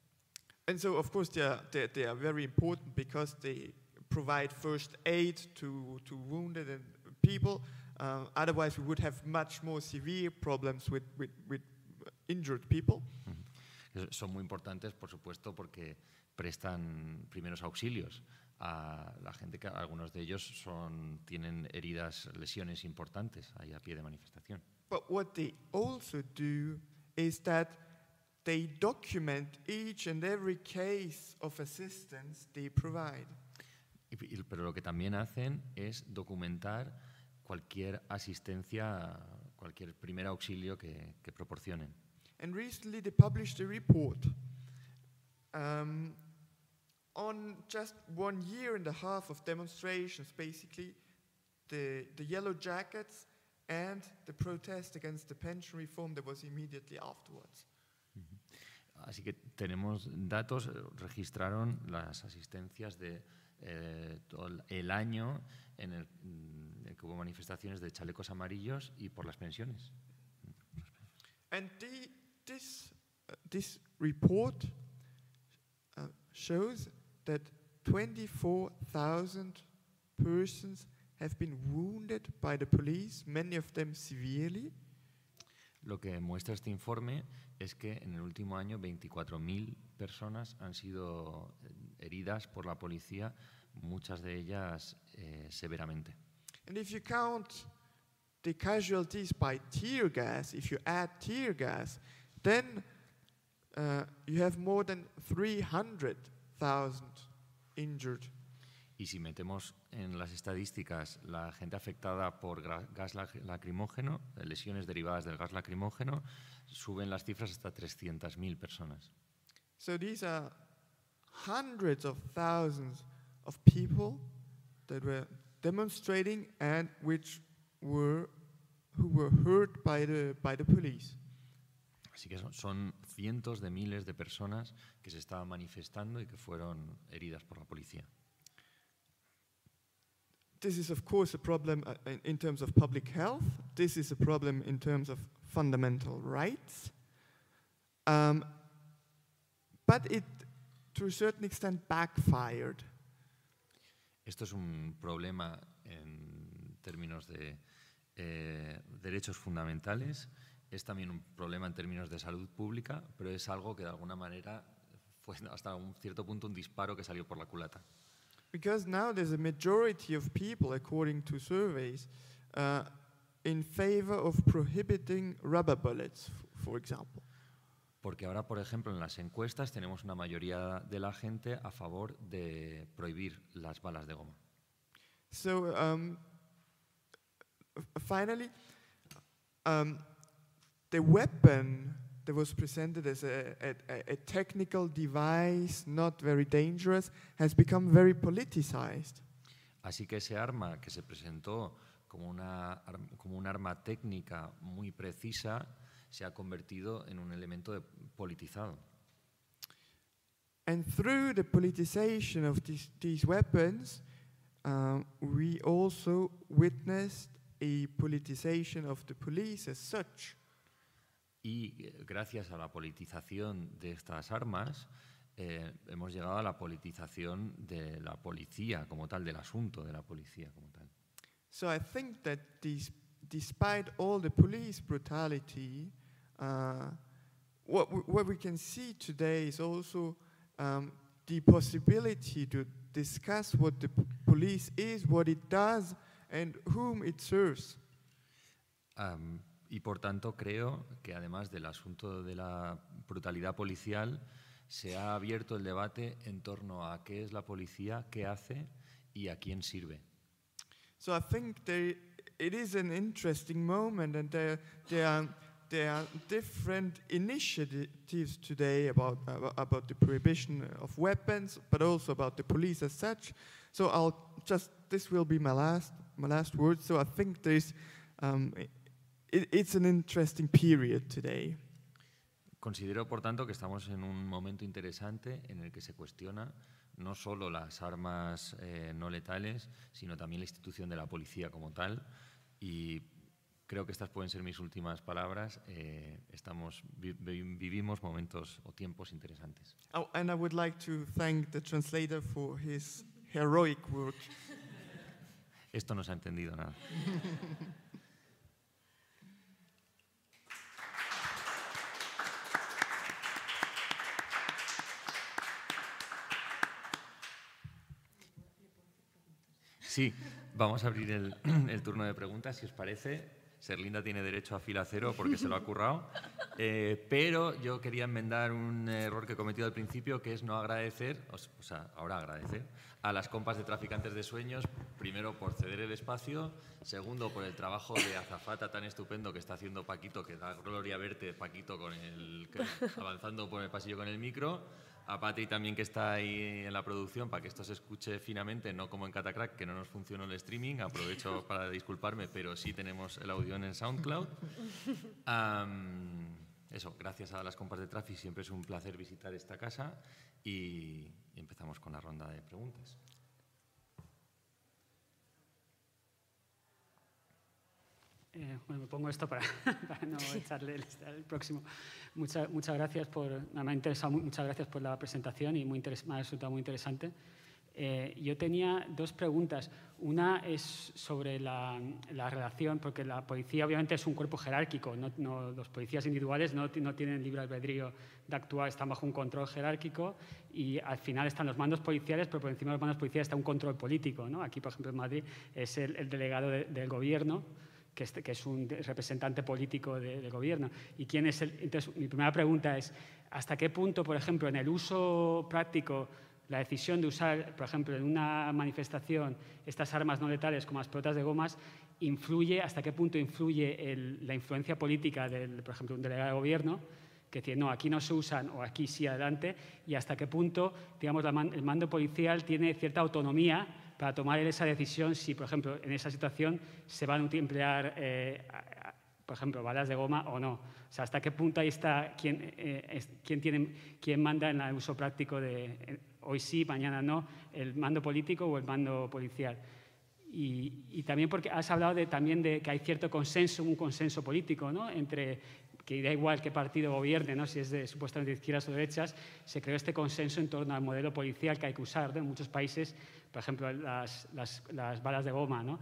And so, of course, they are, they, they are very important because they provide first aid to, to wounded and people. Uh, otherwise, we would have much more severe problems with, with, with injured people. Son muy importantes, por supuesto, porque prestan primeros auxilios a la gente que algunos de ellos son, tienen heridas, lesiones importantes ahí a pie de manifestación. But what they also do is that they document each and every case of assistance they provide. Y- pero lo que también hacen es documentar cualquier asistencia, cualquier primer auxilio que, que proporcionen. And recently they published a report um, on just one year and a half of demonstrations, basically, the, the Yellow Jackets and the protest against the pension reform that was immediately afterwards. Así que tenemos datos, registraron las asistencias de eh, todo el- el año en el, mm, en que hubo manifestaciones de chalecos amarillos y por las pensiones. And the, this, uh, this report uh, shows that 24,000 persons have been wounded by the police, many of them severely. Lo que muestra este informe es que en el último año 24.000 personas han sido eh, heridas por la policía, muchas de ellas eh, severamente. And if you count the casualties by tear gas, if you add tear gas, then uh, you have more than 300,000 injured. Y si metemos en las estadísticas la gente afectada por gas lac- lacrimógeno, eh, lesiones derivadas del gas lacrimógeno, suben las cifras hasta 300.000 personas. So these are hundreds of thousands of people that were demonstrating and which were who were hurt by the by the police. Así que son, son cientos de miles de personas que se estaban manifestando y que fueron heridas por la policía. This is of course a problem uh, in, in terms of public health. This is a problem in terms of fundamental rights. Um, but it, to a certain extent, backfired. Esto es un problema en términos de eh, derechos fundamentales, es también un problema en términos de salud pública, pero es algo que de alguna manera fue hasta un cierto punto un disparo que salió por la culata. Because now there's a majority of people, according to surveys, uh, in favor of prohibiting rubber bullets, for example. Porque ahora, por ejemplo, en las encuestas tenemos una mayoría de la gente a favor de prohibir las balas de goma. So um, finally, um, the weapon that was presented as a, a, a- technical device, not very dangerous, has become very politicized. Así que ese arma que se presentó como una, como un arma técnica muy precisa se ha convertido en un elemento de- politizado. And through the politicization of these, these weapons, um, we also witnessed a politicization of the police as such. Y eh, gracias a la politización de estas armas, eh, hemos llegado a la politización de la policía como tal, del asunto de la policía como tal. So I think that these, despite all the police brutality, uh, what, we, what we can see today is also um, the possibility to discuss what the police is, what it does, and whom it serves. Am, y por tanto creo que además del asunto de la brutalidad policial, se ha abierto el debate en torno a qué es la policía, qué hace y a quién sirve. So I think it is an interesting moment, and there, are, different initiatives today about the prohibition of weapons, but also about the police as such. So I'll just, this will be my last, my last word. So I think there's, um, it, it's an interesting period today. Considero, por tanto, que estamos en un momento interesante en el que se cuestiona no solo las armas eh, no letales, sino también la institución de la policía como tal. Y creo que estas pueden ser mis últimas palabras. Eh, estamos, vi- vi- vivimos momentos o tiempos interesantes. Oh, and I would like to thank the translator for his heroic work. Esto no se ha entendido nada. Sí, vamos a abrir el, el turno de preguntas, si os parece. Serlinda tiene derecho a fila cero porque se lo ha currado. Eh, pero yo quería enmendar un error que he cometido al principio, que es no agradecer, o sea, ahora agradecer, a las compas de traficantes de sueños, primero por ceder el espacio, segundo por el trabajo de azafata tan estupendo que está haciendo Paquito, que da gloria verte, Paquito, con el, avanzando por el pasillo con el micro, a Patri también que está ahí en la producción para que esto se escuche finamente, no como en Catacrack, que no nos funcionó el streaming. Aprovecho para disculparme, pero sí tenemos el audio en SoundCloud. eso, gracias a las compas de Trafi, siempre es un placer visitar esta casa y empezamos con la ronda de preguntas. Eh, bueno, me pongo esto para, no echarle el, próximo. Muchas, muchas gracias por, me ha interesado, muchas gracias por la presentación y muy me ha resultado muy interesante. Eh, yo tenía dos preguntas. Una es sobre la, la, relación, porque la policía obviamente es un cuerpo jerárquico. No, los policías individuales no, no, tienen libre albedrío de actuar, están bajo un control jerárquico y al final están los mandos policiales, pero por encima de los mandos policiales está un control político. ¿no? Aquí, por ejemplo, en Madrid es el, el delegado del gobierno que es, un representante político del gobierno. ¿Y quién es el? Entonces, mi primera pregunta es, ¿hasta qué punto, por ejemplo, en el uso práctico, la decisión de usar, por ejemplo, en una manifestación estas armas no letales como las pelotas de gomas, influye, hasta qué punto influye la influencia política del, por ejemplo, un delegado de gobierno, que dice, no, aquí no se usan o aquí sí adelante, y hasta qué punto, digamos, el mando policial tiene cierta autonomía para tomar esa decisión si, por ejemplo, en esa situación se van a emplear, eh, por ejemplo, balas de goma o no. O sea, hasta qué punto ahí está quién, eh, quién, tiene, quién manda en el uso práctico de eh, hoy sí, mañana no, el mando político o el mando policial. Y, y, también porque has hablado de, también de que hay cierto consenso, un consenso político, ¿no? entre que da igual qué partido gobierne, ¿no? si es de supuestamente izquierdas o derechas, se creó este consenso en torno al modelo policial que hay que usar. En muchos países por ejemplo, las, las, las balas de goma, ¿no?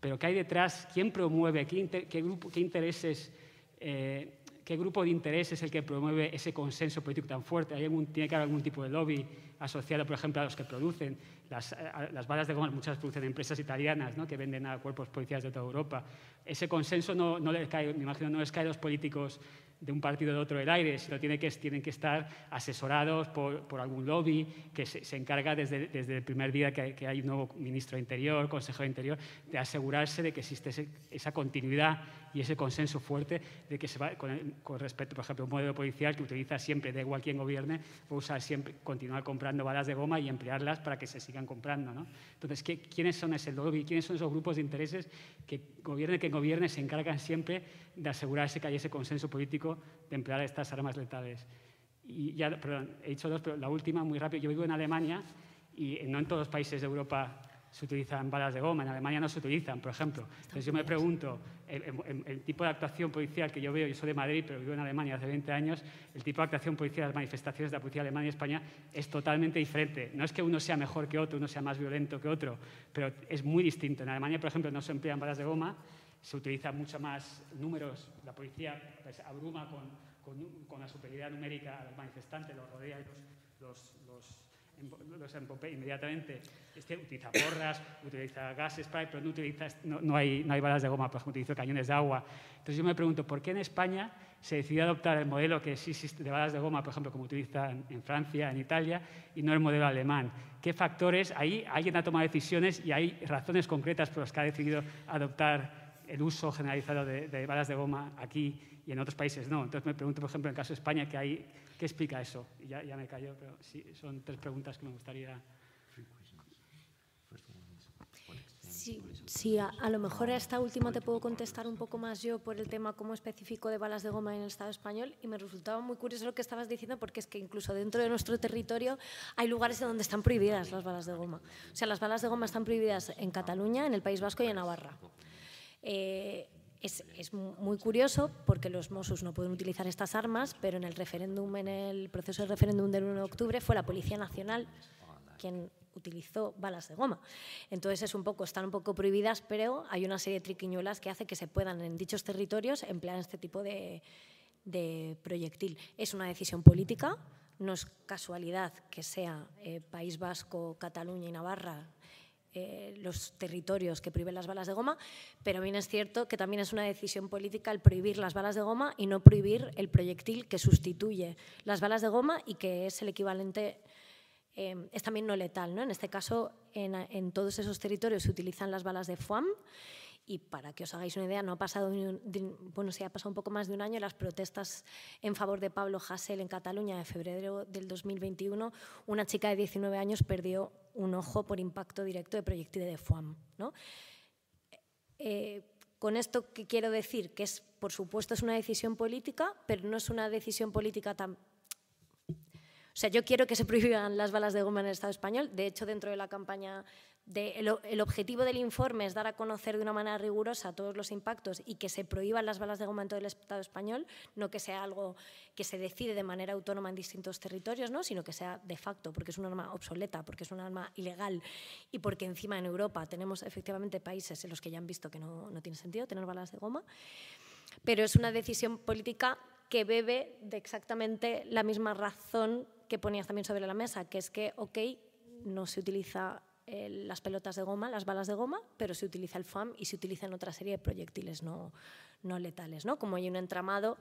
Pero ¿qué hay detrás? ¿Quién promueve? ¿Qué, qué grupo, qué intereses? Eh, ¿Qué grupo de interés es el que promueve ese consenso político tan fuerte? ¿Hay algún, ¿Tiene que haber algún tipo de lobby asociado, por ejemplo, a los que producen las, las balas de goma? Muchas producen empresas italianas ¿no? que venden a cuerpos policiales de toda Europa. Ese consenso no, no les cae, me imagino, no les cae a los políticos de un partido de otro el aire, sino tiene que, tienen que estar asesorados por, por algún lobby que se, se encarga desde, desde, el primer día que que hay, un nuevo ministro de Interior, consejero de Interior, de asegurarse de que existe ese, esa continuidad y ese consenso fuerte de que se va, con, con, respecto, por ejemplo, a un modelo policial que utiliza siempre, da igual quién gobierne, va a usar siempre, continuar comprando balas de goma y emplearlas para que se sigan comprando. ¿no? Entonces, ¿qué, ¿quiénes son ese lobby? ¿Quiénes son esos grupos de intereses que gobierne que gobierne se encargan siempre de asegurarse que hay ese consenso político de emplear estas armas letales. Y ya, perdón, he dicho dos, pero la última, muy rápido. Yo vivo en Alemania y no en todos los países de Europa se utilizan balas de goma, en Alemania no se utilizan, por ejemplo. Entonces yo me pregunto, el, tipo de actuación policial que yo veo, yo soy de Madrid, pero vivo en Alemania hace 20 años, el tipo de actuación policial, las manifestaciones de la policía alemana y España es totalmente diferente. No es que uno sea mejor que otro, uno sea más violento que otro, pero es muy distinto. En Alemania, por ejemplo, no se emplean balas de goma, se utilizan mucho más números, la policía pues, abruma con, con, la superioridad numérica a los manifestantes, los rodea y los, los, los empopea inmediatamente. Este utiliza porras, utiliza gases, spray, pero no, utiliza, no, no, hay, no hay balas de goma, por ejemplo, utiliza cañones de agua. Entonces yo me pregunto, ¿por qué en España se decidió adoptar el modelo que sí existe de balas de goma, por ejemplo, como utilizan en Francia, en Italia, y no el modelo alemán? ¿Qué factores? Ahí alguien ha tomado decisiones y hay razones concretas por las que ha decidido adoptar el uso generalizado de, de, balas de goma aquí y en otros países no. Entonces me pregunto, por ejemplo, en el caso de España, ¿qué, hay, qué explica eso? Y ya, ya me callo, pero sí, son tres preguntas que me gustaría... Sí, sí a, a, lo mejor a esta última te puedo contestar un poco más yo por el tema como específico de balas de goma en el Estado español y me resultaba muy curioso lo que estabas diciendo porque es que incluso dentro de nuestro territorio hay lugares en donde están prohibidas las balas de goma. O sea, las balas de goma están prohibidas en Cataluña, en el País Vasco y en Navarra. Eh, es, muy curioso porque los Mossos no pueden utilizar estas armas, pero en el referéndum, en el proceso de referéndum del 1 de octubre, fue la Policía Nacional quien utilizó balas de goma. Entonces es un poco, están un poco prohibidas, pero hay una serie de triquiñuelas que hace que se puedan en dichos territorios emplear este tipo de, de proyectil. Es una decisión política, no es casualidad que sea eh, País Vasco, Cataluña y Navarra eh, los territorios que prohíben las balas de goma, pero bien es cierto que también es una decisión política el prohibir las balas de goma y no prohibir el proyectil que sustituye las balas de goma y que es el equivalente, eh, es también no letal. ¿no? En este caso, en, en todos esos territorios se utilizan las balas de FUAM y para que os hagáis una idea, no ha pasado, bueno, sí ha pasado un poco más de un año las protestas en favor de Pablo Hasél en Cataluña de febrero del 2021. Una chica de 19 años perdió un ojo por impacto directo de proyectil de FUAM. ¿no? Eh, con esto que quiero decir que es, por supuesto, es una decisión política, pero no es una decisión política tan o sea, yo quiero que se prohíban las balas de goma en el Estado español. De hecho, dentro de la campaña el, objetivo del informe es dar a conocer de una manera rigurosa todos los impactos y que se prohíban las balas de goma en todo el Estado español, no que sea algo que se decide de manera autónoma en distintos territorios, ¿no? sino que sea de facto, porque es un arma obsoleta, porque es un arma ilegal y porque encima en Europa tenemos efectivamente países en los que ya han visto que no, no tiene sentido tener balas de goma. Pero es una decisión política que bebe de exactamente la misma razón que ponías también sobre la mesa, que es que, ok, no se utiliza las pelotas de goma, las balas de goma, pero se utiliza el FAM y se utiliza en otra serie de proyectiles no, no letales. ¿no? Como hay un entramado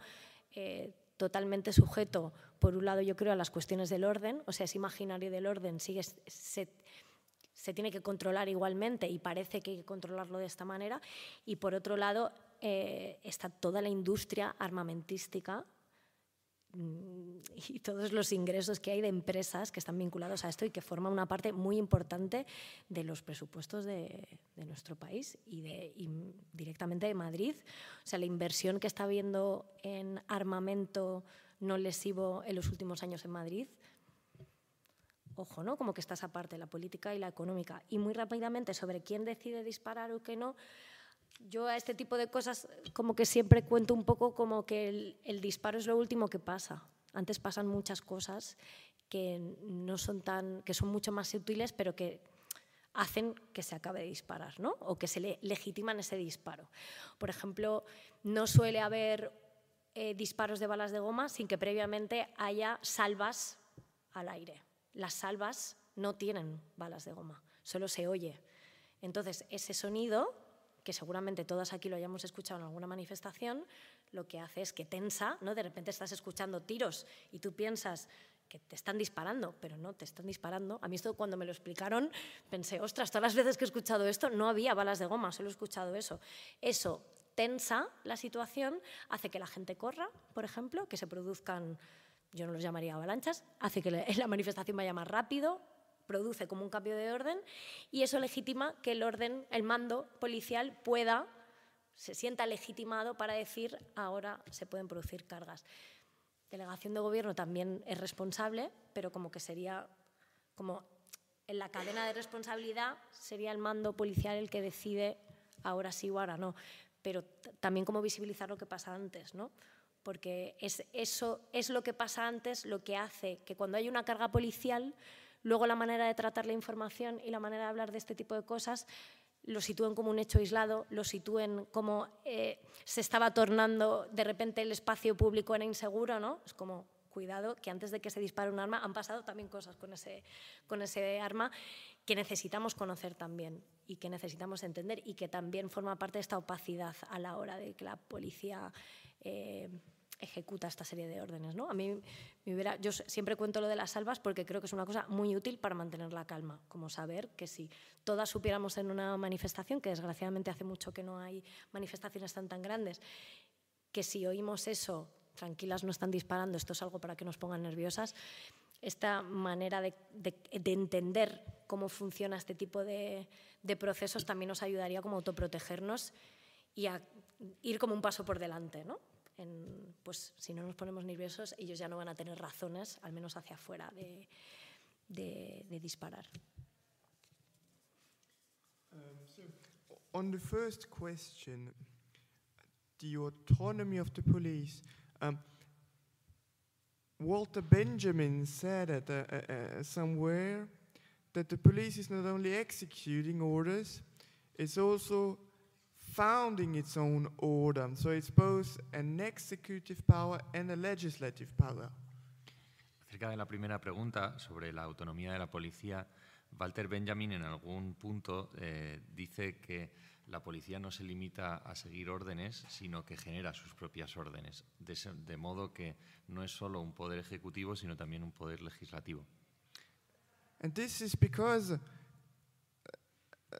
eh, totalmente sujeto, por un lado, yo creo, a las cuestiones del orden, o sea, es imaginario del orden, sigue, se, se tiene que controlar igualmente y parece que hay que controlarlo de esta manera, y por otro lado, eh, está toda la industria armamentística y todos los ingresos que hay de empresas que están vinculados a esto y que forman una parte muy importante de los presupuestos de, nuestro país y, de, directamente de Madrid. O sea, la inversión que está habiendo en armamento no lesivo en los últimos años en Madrid, ojo, ¿no? Como que está esa parte, la política y la económica. Y muy rápidamente sobre quién decide disparar o qué no, yo a este tipo de cosas como que siempre cuento un poco como que el, disparo es lo último que pasa. Antes pasan muchas cosas que no son tan, que son mucho más útiles, pero que hacen que se acabe de disparar, ¿no? O que se le legitiman ese disparo. Por ejemplo, no suele haber eh, disparos de balas de goma sin que previamente haya salvas al aire. Las salvas no tienen balas de goma, solo se oye. Entonces, ese sonido que seguramente todas aquí lo hayamos escuchado en alguna manifestación, lo que hace es que tensa, ¿no? De repente estás escuchando tiros y tú piensas que te están disparando, pero no te están disparando. A mí esto cuando me lo explicaron pensé, ostras, todas las veces que he escuchado esto no había balas de goma, solo he escuchado eso. Eso tensa la situación, hace que la gente corra, por ejemplo, que se produzcan, yo no los llamaría avalanchas, hace que la manifestación vaya más rápido, produce como un cambio de orden y eso legitima que el orden, el mando policial pueda, se sienta legitimado para decir ahora se pueden producir cargas. Delegación de gobierno también es responsable, pero como que sería como en la cadena de responsabilidad sería el mando policial el que decide ahora sí o ahora no, pero también como visibilizar lo que pasa antes, ¿no? Porque es, eso es lo que pasa antes lo que hace que cuando hay una carga policial Luego la manera de tratar la información y la manera de hablar de este tipo de cosas lo sitúen como un hecho aislado, lo sitúen como eh, se estaba tornando, de repente el espacio público era inseguro, ¿no? Es como, cuidado, que antes de que se dispare un arma han pasado también cosas con ese, con ese arma que necesitamos conocer también y que necesitamos entender y que también forma parte de esta opacidad a la hora de que la policía... Eh, ejecuta esta serie de órdenes. ¿no? A mí yo siempre cuento lo de las salvas porque creo que es una cosa muy útil para mantener la calma, como saber que si todas supiéramos en una manifestación, que desgraciadamente hace mucho que no hay manifestaciones tan tan grandes, que si oímos eso, tranquilas, no están disparando, esto es algo para que nos pongan nerviosas, esta manera de, entender cómo funciona este tipo de, de procesos también nos ayudaría como autoprotegernos y a ir como un paso por delante, ¿no? En, pues si no nos ponemos nerviosos, ellos ya no van a tener razones, al menos hacia afuera, de, de, de disparar. Um, so on the first question, the autonomy of the police, um, Walter Benjamin said that, uh, uh, uh, somewhere that the police is not only executing orders, it's also founding its own order. So it's both an executive power and a legislative power. Acerca de la primera pregunta sobre la autonomía de la policía, Walter Benjamin en algún punto eh, dice que la policía no se limita a seguir órdenes, sino que genera sus propias órdenes, de, ese- de modo que no es solo un poder ejecutivo, sino también un poder legislativo. And this is because uh, uh,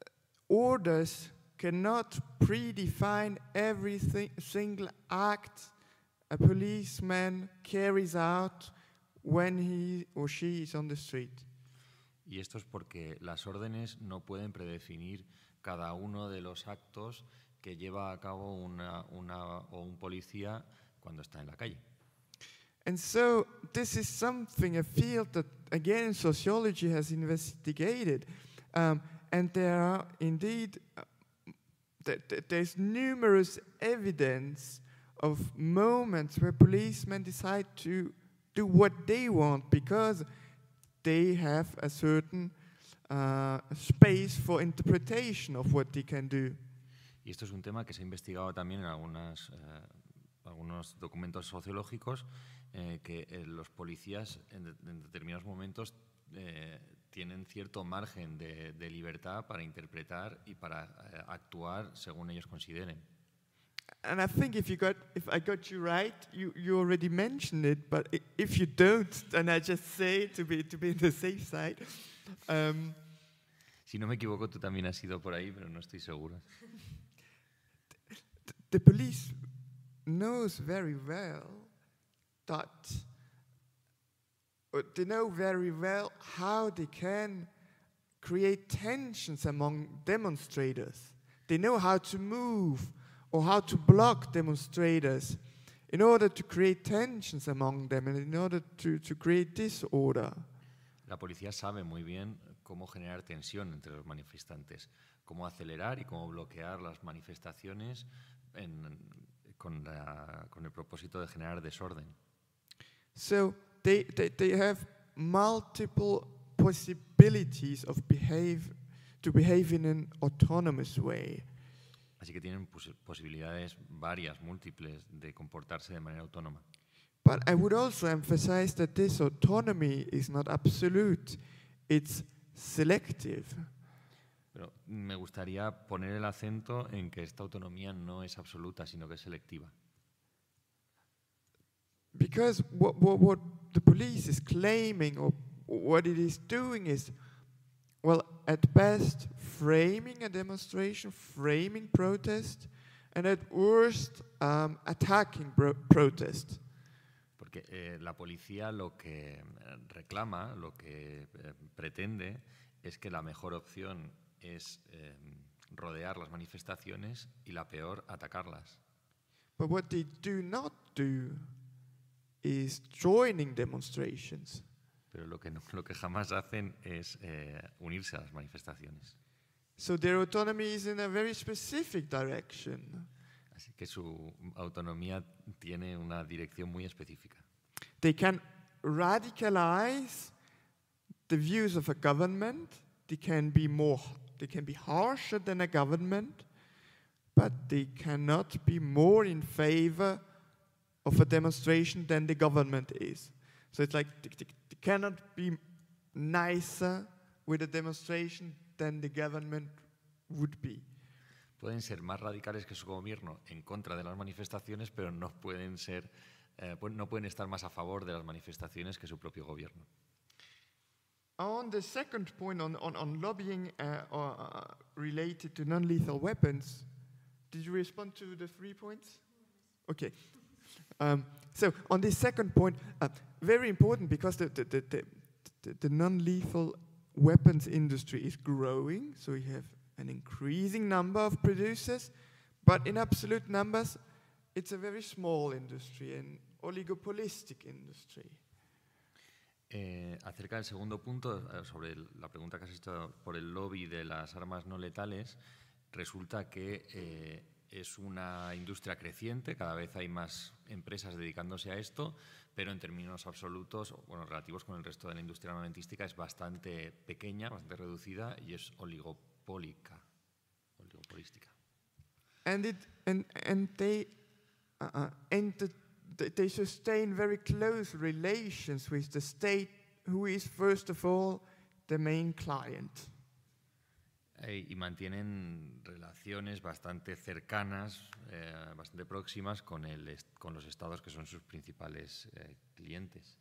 orders cannot predefine every single act a policeman carries out when he or she is on the street. Y esto es porque las órdenes no pueden predefinir cada uno de los actos que lleva a cabo una, una- o un policía cuando está en la calle. And so, this is something, a field that, again, sociology has investigated. Um, and there are indeed, uh, there's numerous evidence of moments where policemen decide to do what they want because they have a certain uh, space for interpretation of what they can do. Y esto es un tema que se ha investigado también en algunas, eh, algunos documentos sociológicos, eh, que eh, los policías en, de- en determinados momentos eh, tienen cierto margen de, de libertad para interpretar y para eh, actuar según ellos consideren. And I think if you got, if I got you right, you, you already mentioned it. But if you don't, then I just say it to be to be on the safe side. Um, Si no me equivoco, tú también has ido por ahí, pero no estoy seguro. th- the police knows very well that they know very well how they can create tensions among demonstrators. They know how to move or how to block demonstrators in order to create tensions among them and in order to, to create disorder. La policía sabe muy bien cómo generar tensión entre los manifestantes, cómo acelerar y cómo bloquear las manifestaciones en- con, la- con el propósito de generar desorden. So they, they, they have multiple possibilities of behave to behave in an autonomous way. Así que tienen posibilidades varias, múltiples, de comportarse de manera autónoma. But I would also emphasize that this autonomy is not absolute, it's selective. Pero me gustaría poner el acento en que esta autonomía no es absoluta, sino que es selectiva. Because what, what, what the police is claiming or what it is doing is, well, at best, framing a demonstration, framing protest, and at worst, um, attacking protest. Porque eh, la policía lo que eh, reclama, lo que eh, pretende, es que la mejor opción es eh, rodear las manifestaciones y la peor, atacarlas. But what they do not do is joining demonstrations. Pero lo que, no- lo que jamás hacen es eh, unirse a las manifestaciones. So their autonomy is in a very specific direction. Así que su autonomía tiene una dirección muy específica. They can radicalize the views of a government. They can be more, they can be harsher than a government, but they cannot be more in favor of a demonstration than the government is. So it's like they, cannot be nicer with a demonstration than the government would be. Pueden ser más radicales que su gobierno en contra de las manifestaciones, pero no pueden ser, eh, no pueden estar más a favor de las manifestaciones que su propio gobierno. On the second point on, on, on lobbying uh, or, uh, related to non lethal weapons, did you respond to the three points? Okay. Um, so, on this second point, uh, very important because the, the, the, the, the, the non lethal weapons industry is growing. So, we have an increasing number of producers, but in absolute numbers, it's a very small industry, an oligopolistic industry. Eh, acerca del segundo punto, eh, sobre la pregunta que has hecho por el lobby de las armas no letales, resulta que eh, es una industria creciente, cada vez hay más empresas dedicándose a esto, pero en términos absolutos, bueno, relativos con el resto de la industria armamentística, es bastante pequeña, bastante reducida y es oligopólica, oligopolística. and it and and they uh, uh, and the, they- sustain very close relations with the state, who is first of all the main client. Eh, y mantienen relaciones bastante cercanas, eh, bastante próximas con, el con los estados que son sus principales eh, clientes.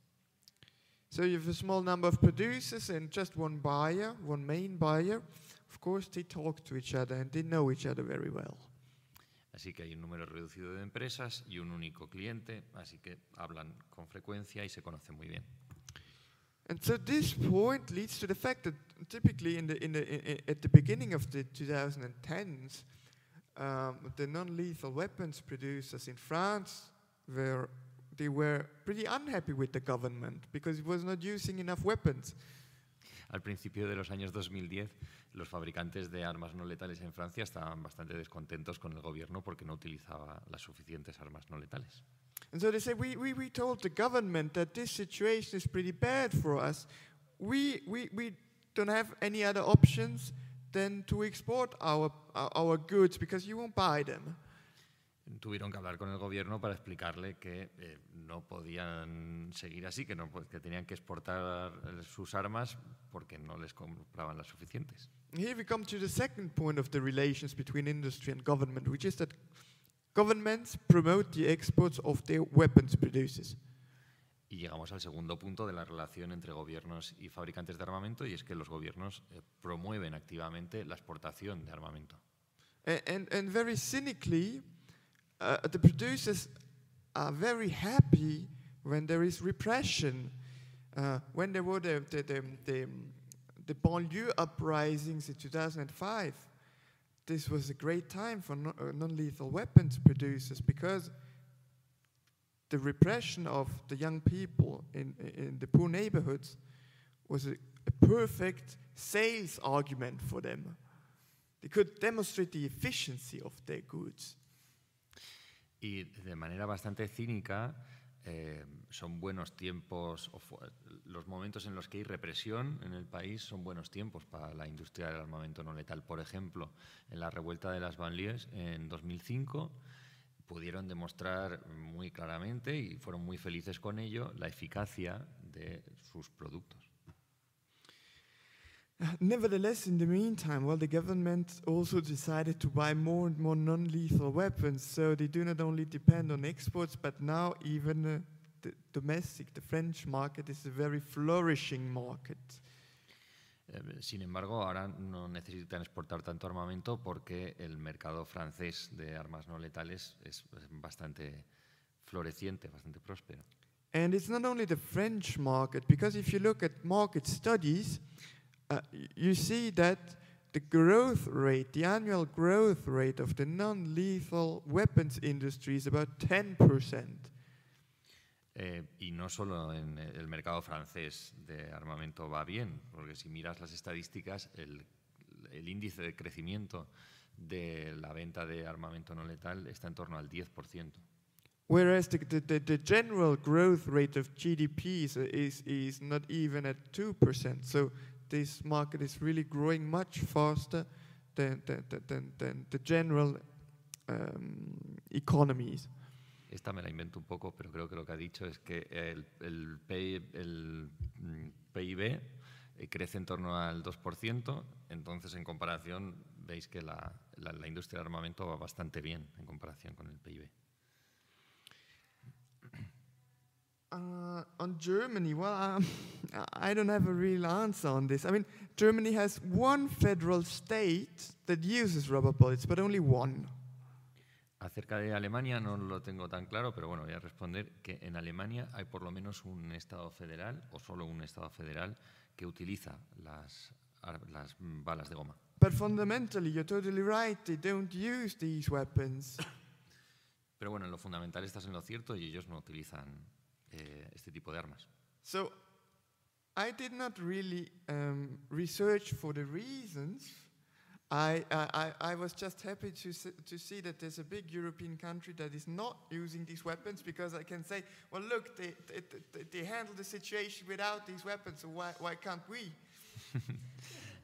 So you have a small number of producers and just one buyer, one main buyer. Of course, they talk to each other and they know each other very well. Así que hay un número reducido de empresas y un único cliente, así que hablan con frecuencia y se conocen muy bien. And so this point leads to the fact that typically in the, in the, i- i- at the beginning of the 2010s, um, the non-lethal weapons producers in France were they were pretty unhappy with the government because it was not using enough weapons. Al principio de los años 2010, los fabricantes de armas no letales en Francia estaban bastante descontentos con el gobierno porque no utilizaba las suficientes armas no letales. And so they say, we, we, we told the government that this situation is pretty bad for us. We, we, we don't have any other options than to export our, our, goods because you won't buy them. Tuvieron que hablar con el gobierno para explicarle que eh, no podían seguir así, que, no, que tenían que exportar eh, sus armas porque no les compraban las suficientes. Here we come to the second point of the relations between industry and government, which is that governments promote the exports of their weapons producers. Y llegamos al segundo punto de la relación entre gobiernos y fabricantes de armamento, y es que los gobiernos eh, promueven activamente la exportación de armamento. And, and very cynically, uh, the producers are very happy when there is repression. Uh, when there were the, the, the, the, the banlieue uprisings in 2005, this was a great time for uh, non-lethal weapons producers because the repression of the young people in, in the poor neighborhoods was a, a perfect sales argument for them. They could demonstrate the efficiency of their goods. Y de manera bastante cínica, eh, son buenos tiempos, los momentos en los que hay represión en el país son buenos tiempos para la industria del armamento no letal. Por ejemplo, en la revuelta de las banlieues en 2005 pudieron demostrar muy claramente y fueron muy felices con ello la eficacia de sus productos. Nevertheless, in the meantime, well, the government also decided to buy more and more non lethal weapons, so they do not only depend on exports, but now even uh, the domestic, the French market is a very flourishing market. Eh, Sin embargo, ahora no necesitan exportar tanto armamento porque el mercado francés de armas no letales es bastante floreciente, bastante próspero. And it's not only the French market, because if you look at market studies, uh, you see that the growth rate, the annual growth rate of the non lethal weapons industry is about 10%. Eh, y no solo en el mercado francés de armamento va bien, porque si miras las estadísticas, el, el índice de crecimiento de la venta de armamento no letal está en torno al 10%. Whereas the, the, the, general growth rate of GDP is, is, is not even at 2%. So this market is really growing much faster than, than- than, than the general um, economies. Esta me la invento un poco, pero creo que lo que ha dicho es que el, el PI el, mm, PIB eh, crece en torno al 2%, entonces en comparación veis que la, la- la industria del armamento va bastante bien en comparación con el PIB. Uh, on Germany, well, um, I don't have a real answer on this. I mean, Germany has one federal state that uses rubber bullets, but only one. Acerca de Alemania no lo tengo tan claro, pero bueno, voy a responder que en Alemania hay por lo menos un Estado federal, o solo un Estado federal, que utiliza las, balas de goma. But fundamentally, you're totally right. They don't use these weapons. Pero bueno, en lo fundamental estás en lo cierto y ellos no utilizan eh, este tipo de armas. So I did not really um, research for the reasons. I, I, I was just happy to, to see that there's a big European country that is not using these weapons because I can say, well, look, they, they, they, they handle the situation without these weapons, so why, why can't we?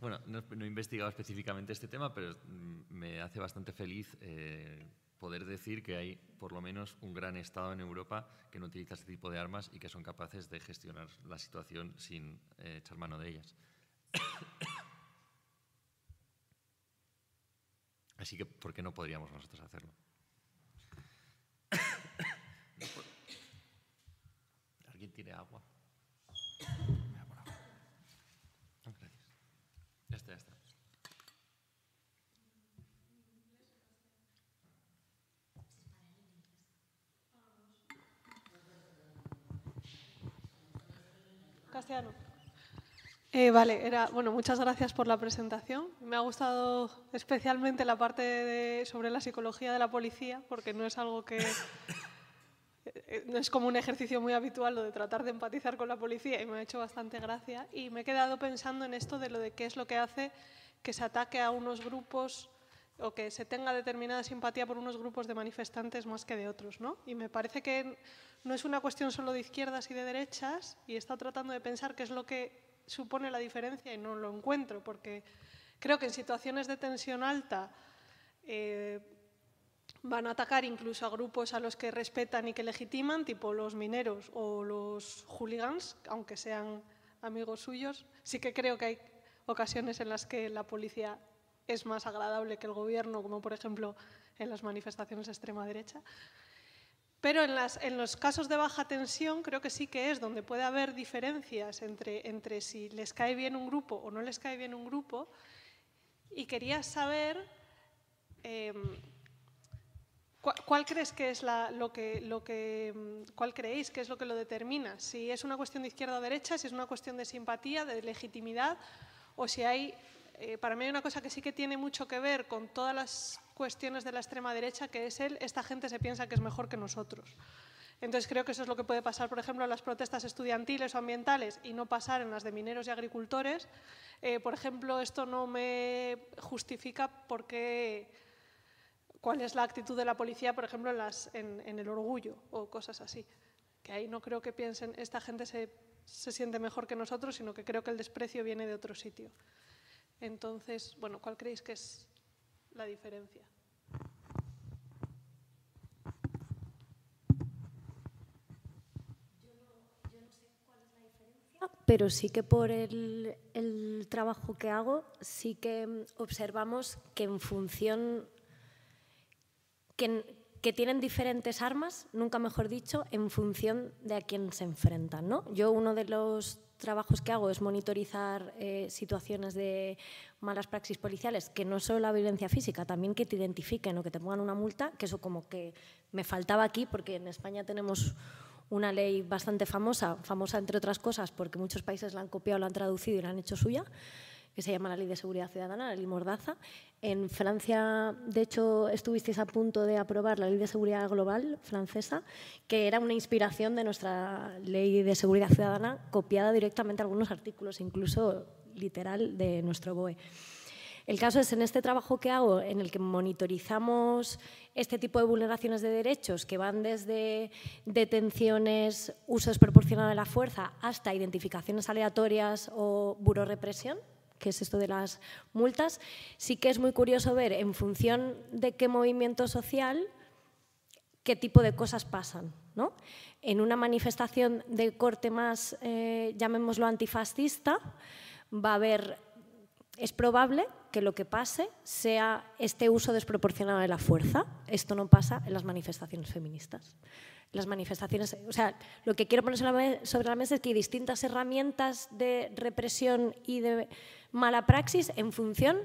Bueno, no, no he investigado específicamente este tema, pero mm, me hace bastante feliz eh, poder decir que hay por lo menos un gran Estado en Europa que no utiliza este tipo de armas y que son capaces de gestionar la situación sin eh, echar mano de ellas. Así que, ¿por qué no podríamos nosotros hacerlo? ¿Alguien tiene agua? Ya está, ya está. Castellano. Eh, vale, era, bueno, muchas gracias por la presentación. Me ha gustado especialmente la parte de, sobre la psicología de la policía, porque no es algo que... eh, no es como un ejercicio muy habitual lo de tratar de empatizar con la policía y me ha hecho bastante gracia. Y me he quedado pensando en esto de lo de qué es lo que hace que se ataque a unos grupos o que se tenga determinada simpatía por unos grupos de manifestantes más que de otros. ¿no? Y me parece que no es una cuestión solo de izquierdas y de derechas y estado tratando de pensar qué es lo que supone la diferencia y no lo encuentro, porque creo que en situaciones de tensión alta eh, van a atacar incluso a grupos a los que respetan y que legitiman, tipo los mineros o los hooligans, aunque sean amigos suyos. Sí que creo que hay ocasiones en las que la policía es más agradable que el gobierno, como por ejemplo en las manifestaciones de extrema derecha. Pero en, las, en, los casos de baja tensión creo que sí que es donde puede haber diferencias entre, si les cae bien un grupo o no les cae bien un grupo. Y quería saber eh, ¿cuál, ¿cuál, crees que es la, lo que, lo que, cuál creéis que es lo que lo determina. Si es una cuestión de izquierda o derecha, si es una cuestión de simpatía, de legitimidad, o si hay eh, para mí hay una cosa que sí que tiene mucho que ver con todas las cuestiones de la extrema derecha, que es el, esta gente se piensa que es mejor que nosotros. Entonces creo que eso es lo que puede pasar, por ejemplo, en las protestas estudiantiles o ambientales y no pasar en las de mineros y agricultores. Eh, por ejemplo, esto no me justifica por qué, cuál es la actitud de la policía, por ejemplo, en, las, en, en el orgullo o cosas así. Que ahí no creo que piensen, esta gente se, se siente mejor que nosotros, sino que creo que el desprecio viene de otro sitio. Entonces, bueno, ¿cuál creéis que es la diferencia? pero sí que por el, el, trabajo que hago, sí que observamos que en función, que, que, tienen diferentes armas, nunca mejor dicho, en función de a quién se enfrentan. ¿no? Yo uno de los trabajos que hago es monitorizar eh, situaciones de malas praxis policiales, que no solo la violencia física, también que te identifiquen o que te pongan una multa, que eso como que me faltaba aquí, porque en España tenemos una ley bastante famosa, famosa entre otras cosas porque muchos países la han copiado, la han traducido y la han hecho suya, que se llama la Ley de Seguridad Ciudadana, la Ley Mordaza. En Francia, de hecho, estuvisteis a punto de aprobar la Ley de Seguridad Global francesa, que era una inspiración de nuestra Ley de Seguridad Ciudadana, copiada directamente a algunos artículos, incluso literal, de nuestro BOE. El caso es, en este trabajo que hago, en el que monitorizamos este tipo de vulneraciones de derechos, que van desde detenciones, uso desproporcionado de la fuerza, hasta identificaciones aleatorias o burorepresión, que es esto de las multas, sí que es muy curioso ver en función de qué movimiento social qué tipo de cosas pasan. ¿no? En una manifestación de corte más, eh, llamémoslo antifascista, va a haber, es probable que lo que pase sea este uso desproporcionado de la fuerza. Esto no pasa en las manifestaciones feministas las manifestaciones. O sea, lo que quiero poner sobre la mesa es que hay distintas herramientas de represión y de mala praxis en función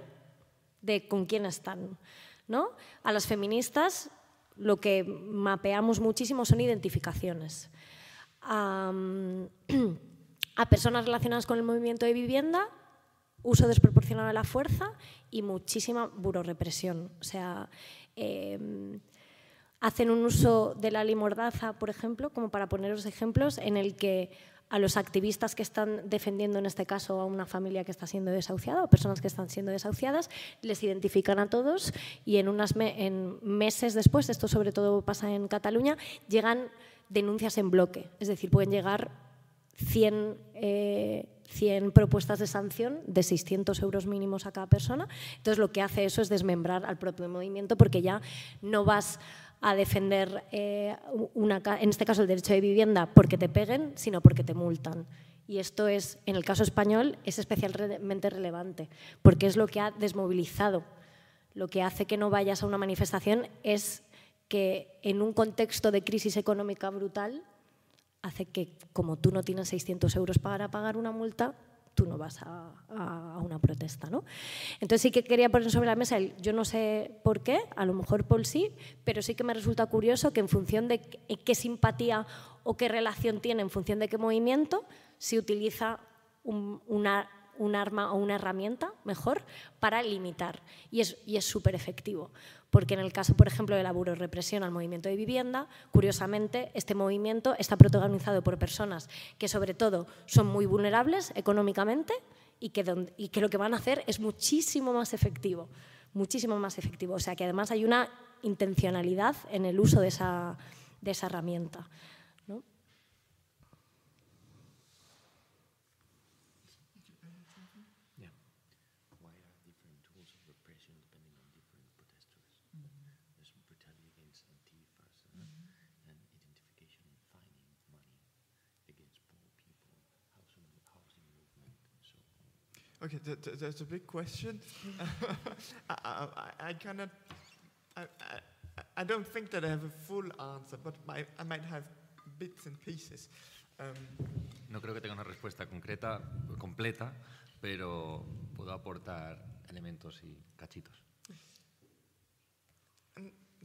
de con quién están. ¿no? A las feministas lo que mapeamos muchísimo son identificaciones. A, personas relacionadas con el movimiento de vivienda, uso desproporcionado de la fuerza y muchísima burorepresión. O sea, eh, hacen un uso de la ley Mordaza, por ejemplo, como para poneros ejemplos, en el que a los activistas que están defendiendo, en este caso, a una familia que está siendo desahuciada o personas que están siendo desahuciadas, les identifican a todos y en, unas en meses después, esto sobre todo pasa en Cataluña, llegan denuncias en bloque. Es decir, pueden llegar 100, eh, 100 propuestas de sanción de 600 euros mínimos a cada persona. Entonces, lo que hace eso es desmembrar al propio movimiento porque ya no vas a defender, eh, una, en este caso, el derecho de vivienda porque te peguen, sino porque te multan. Y esto es, en el caso español, es especialmente relevante, porque es lo que ha desmovilizado. Lo que hace que no vayas a una manifestación es que en un contexto de crisis económica brutal hace que, como tú no tienes 600 euros para pagar una multa, tú no vas a, una protesta. ¿no? Entonces sí que quería poner sobre la mesa el, yo no sé por qué, a lo mejor Paul sí, pero sí que me resulta curioso que en función de qué simpatía o qué relación tiene, en función de qué movimiento, se utiliza un, un arma o una herramienta mejor para limitar. Y es súper efectivo, porque en el caso, por ejemplo, de la represión al movimiento de vivienda, curiosamente, este movimiento está protagonizado por personas que sobre todo son muy vulnerables económicamente y que, lo que van a hacer es muchísimo más efectivo, muchísimo más efectivo. O sea que además hay una intencionalidad en el uso de esa herramienta. Okay, th th that's a big question. I, I, I, cannot. I, I, I, don't think that I have a full answer, but my, I might have bits and pieces. Um, no creo que tenga una respuesta concreta, completa, pero puedo aportar elementos y cachitos.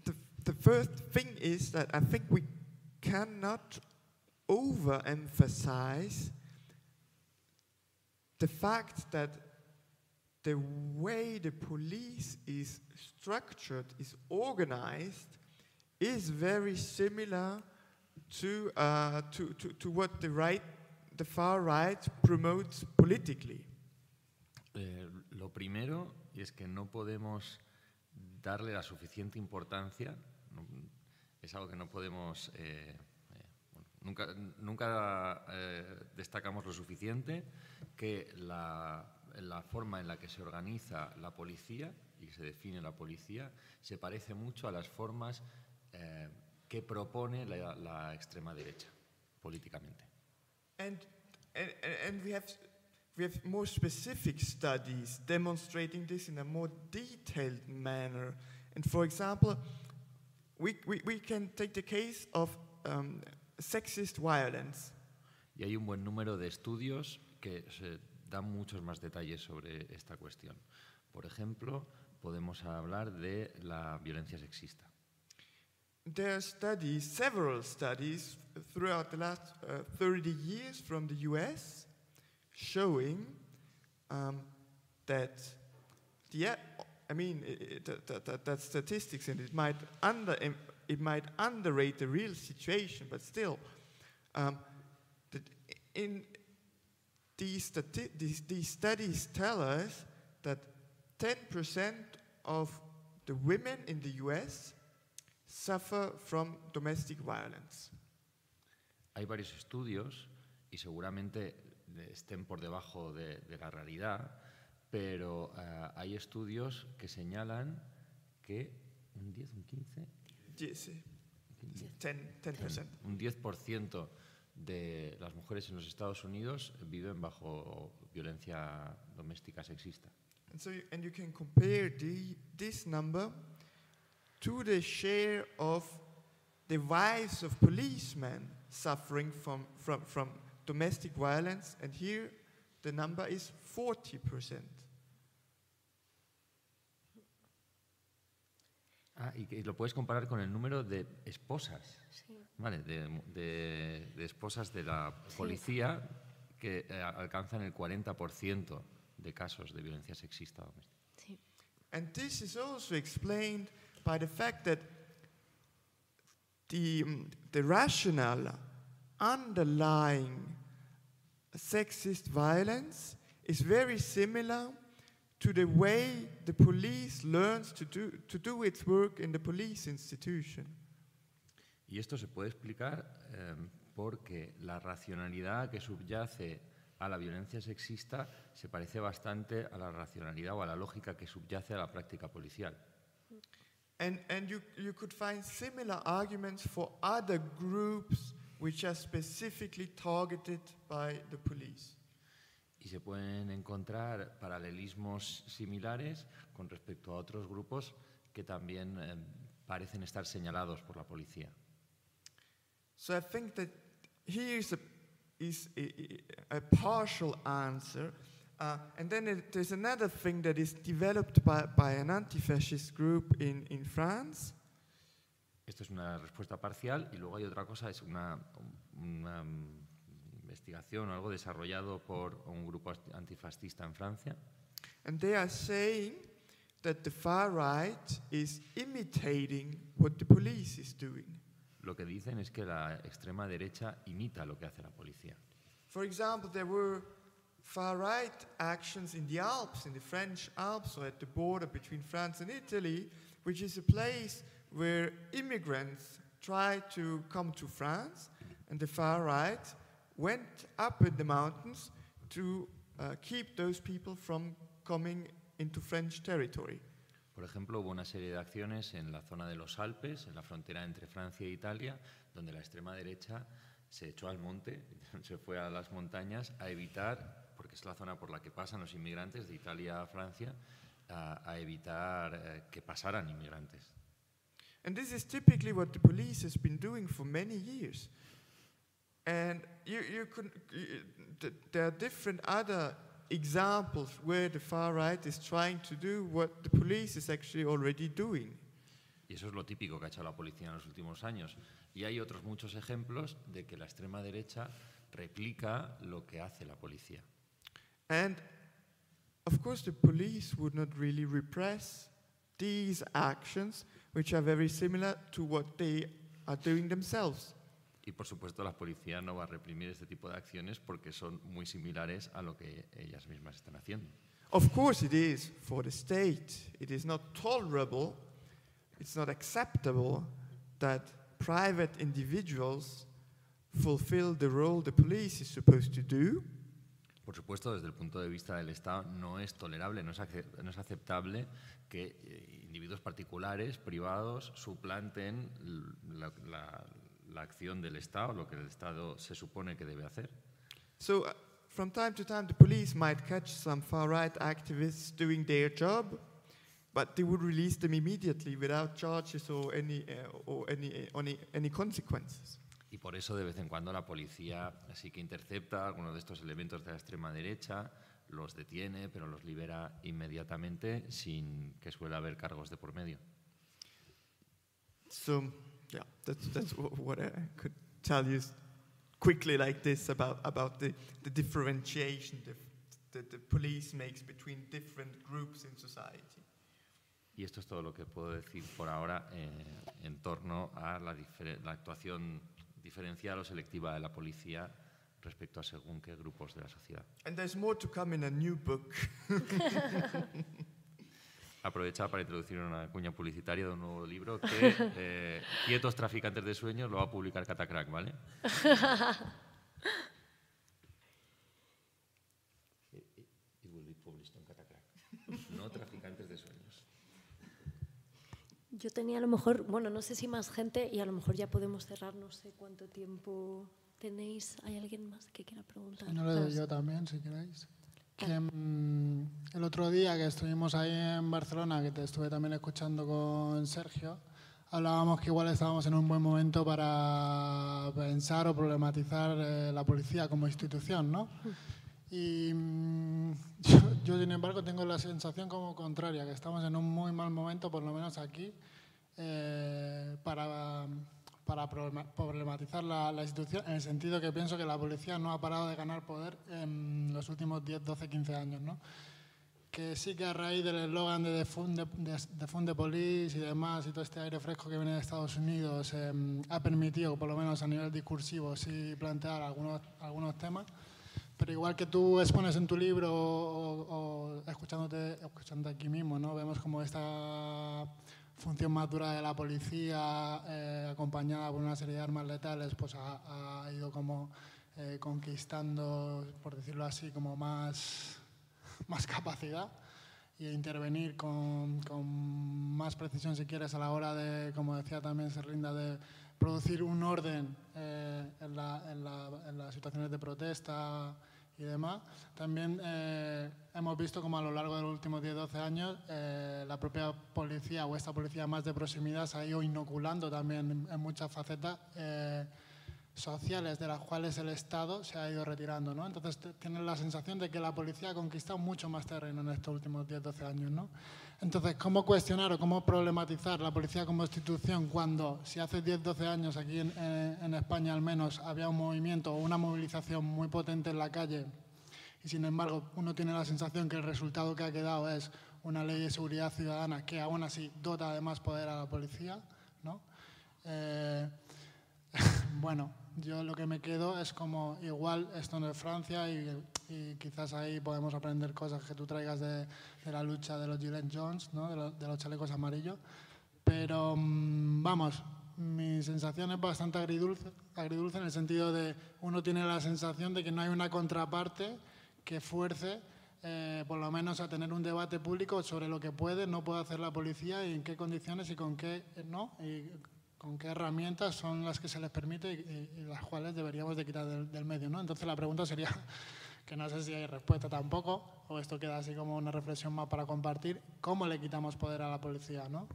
The, the first thing is that I think we cannot overemphasize the fact that the way the police is structured, is organized, is very similar to, uh, to, to, to, what the right, the far right promotes politically. Eh, lo primero es que no podemos darle la suficiente importancia, es algo que no podemos eh, Nunca, nunca eh, destacamos lo suficiente que la, la, forma en la que se organiza la policía y se define la policía se parece mucho a las formas eh, que propone la, la, extrema derecha políticamente. And, and, and we have, we have more specific studies demonstrating this in a more detailed manner. And for example, we, we, we can take the case of um, sexist violence. Y hay un buen número de estudios que se dan muchos más detalles sobre esta cuestión. Por ejemplo, podemos hablar de la violencia sexista. There are studies, several studies throughout the last uh, 30 years from the US showing um, that the, I mean, that, that, that statistics and it might under it might underrate the real situation, but still, um, in these, these, these studies tell us that 10% of the women in the US suffer from domestic violence. Hay varios estudios y seguramente estén por debajo de, de la realidad, pero uh, hay estudios que señalan que un 10, un 15, Sí, 10%. Un 10% de las mujeres en los Estados Unidos viven bajo violencia doméstica sexista. And so you, and you can compare the, this number to the share of the wives of policemen suffering from, from, from domestic violence, and here the number is 40%. Ah, y, y, lo puedes comparar con el número de esposas, sí. ¿vale? De, de, de, esposas de la policía sí. que eh, alcanzan el 40% de casos de violencia sexista doméstica. Sí. And this is also explained by the fact that the, the rationale underlying sexist violence is very similar to the way the police learns to do, to do its work in the police institution. Y esto se puede explicar eh, porque la racionalidad que subyace a la violencia sexista se parece bastante a la racionalidad o a la lógica que subyace a la práctica policial. And, and you, you could find similar arguments for other groups which are specifically targeted by the police. Y se pueden encontrar paralelismos similares con respecto a otros grupos que también eh, parecen estar señalados por la policía. So I think that here is a, is a, a partial answer. Uh, and then it, there's another thing that is developed by, by an anti-fascist group in, in France. Esto es una respuesta parcial y luego hay otra cosa, es una, una mm, investigación o algo desarrollado por un grupo antifascista en Francia. And they are saying that the far right is imitating what the police is doing. Lo que dicen es que la extrema derecha imita lo que hace la policía. For example, there were far right actions in the Alps, in the French Alps, or at the border between France and Italy, which is a place where immigrants try to come to France, and the far right went up in the mountains to uh, keep those people from coming into French territory. Por ejemplo, hubo una serie de acciones en la zona de los Alpes, en la frontera entre Francia e Italia, donde la extrema derecha se echó al monte, se fue a las montañas a evitar, porque es la zona por la que pasan los inmigrantes de Italia a Francia, a, a evitar eh, que pasaran inmigrantes. And this is typically what the police has been doing for many years. And you, you can, you, th- there are different other examples where the far right is trying to do what the police is actually already doing. Y eso es lo típico que ha hecho la policía en los últimos años. Y hay otros muchos ejemplos de que la extrema derecha replica lo que hace la policía. And of course, the police would not really repress these actions, which are very similar to what they are doing themselves. Y por supuesto la policía no va a reprimir este tipo de acciones porque son muy similares a lo que ellas mismas están haciendo. Of course, it is for the state. It is not tolerable, it's not acceptable that private individuals fulfill the role the police is supposed to do. Por supuesto, desde el punto de vista del Estado no es tolerable, no es, ace- no es aceptable que eh, individuos particulares, privados, suplanten la, la- la acción del Estado, lo que el Estado se supone que debe hacer. So, uh, from time to time, the police might catch some far right activists doing their job, but they would release them immediately without charges or any, uh, or any, uh, any, any consequences. Y por eso de vez en cuando la policía sí que intercepta algunos de estos elementos de la extrema derecha, los detiene, pero los libera inmediatamente sin que suele haber cargos de por medio. So, yeah, that's, that's what I could tell you quickly like this about, about the, the differentiation that that the police makes between different groups in society. Y esto es todo lo que puedo decir por ahora eh, en torno a la, la actuación diferencial o selectiva de la policía respecto a según qué grupos de la sociedad. And there's more to come in a new book. Aprovechar para introducir una cuña publicitaria de un nuevo libro que eh, Quietos Traficantes de Sueños lo va a publicar Catacrack, ¿vale? On Catacrack. No Traficantes de Sueños. Yo tenía a lo mejor, bueno, no sé si más gente y a lo mejor ya podemos cerrar, no sé cuánto tiempo tenéis. ¿Hay alguien más que quiera preguntar? Si no le doy yo también, si queréis. Que, mm, el otro día que estuvimos ahí en Barcelona, que te estuve también escuchando con Sergio, hablábamos que igual estábamos en un buen momento para pensar o problematizar eh, la policía como institución, ¿no? Y mm, yo, yo, sin embargo, tengo la sensación como contraria, que estamos en un muy mal momento, por lo menos aquí, eh, para problema- problematizar la, la institución, en el sentido que pienso que la policía no ha parado de ganar poder en los últimos 10, 12, 15 años, ¿no? Que sí que a raíz del eslogan de Defund the, de- Police y demás, y todo este aire fresco que viene de Estados Unidos, eh, ha permitido, por lo menos a nivel discursivo, sí plantear algunos, algunos temas. Pero igual que tú expones en tu libro o, o escuchándote, escuchándote aquí mismo, ¿no? vemos como esta función más dura de la policía, eh, acompañada por una serie de armas letales, pues ha, ha ido como eh, conquistando, por decirlo así, como más, más capacidad. y intervenir con, con, más precisión, si quieres, a la hora de, como decía también Serlinda, de producir un orden eh, en, la, en, la, en, las situaciones de protesta y demás. También eh, hemos visto como a lo largo de los últimos 10-12 años eh, la propia policía o esta policía más de proximidad se ha ido inoculando también en, muchas facetas sociales de las cuales el Estado se ha ido retirando. ¿no? Entonces tienen la sensación de que la policía ha conquistado mucho más terreno en estos últimos 10-12 años. ¿no? Entonces, ¿cómo cuestionar o cómo problematizar la policía como institución cuando, si hace 10-12 años aquí en, en, España al menos había un movimiento o una movilización muy potente en la calle y sin embargo uno tiene la sensación que el resultado que ha quedado es una ley de seguridad ciudadana que aún así dota de más poder a la policía? ¿no? Eh, bueno, yo lo que me quedo es como igual esto no es Francia y, quizás ahí podemos aprender cosas que tú traigas de, la lucha de los Gillette Jones, ¿no? de, lo, de, los chalecos amarillos. Pero mmm, vamos, mi sensación es bastante agridulce, agridulce en el sentido de uno tiene la sensación de que no hay una contraparte que fuerce eh, por lo menos a tener un debate público sobre lo que puede, no puede hacer la policía y en qué condiciones y con qué no. Con qué herramientas son las que se les permite y, y las cuales deberíamos de quitar del, del, medio. ¿no? Entonces la pregunta sería, que no sé si hay respuesta tampoco, o esto queda así como una reflexión más para compartir, ¿cómo le quitamos poder a la policía? ¿no?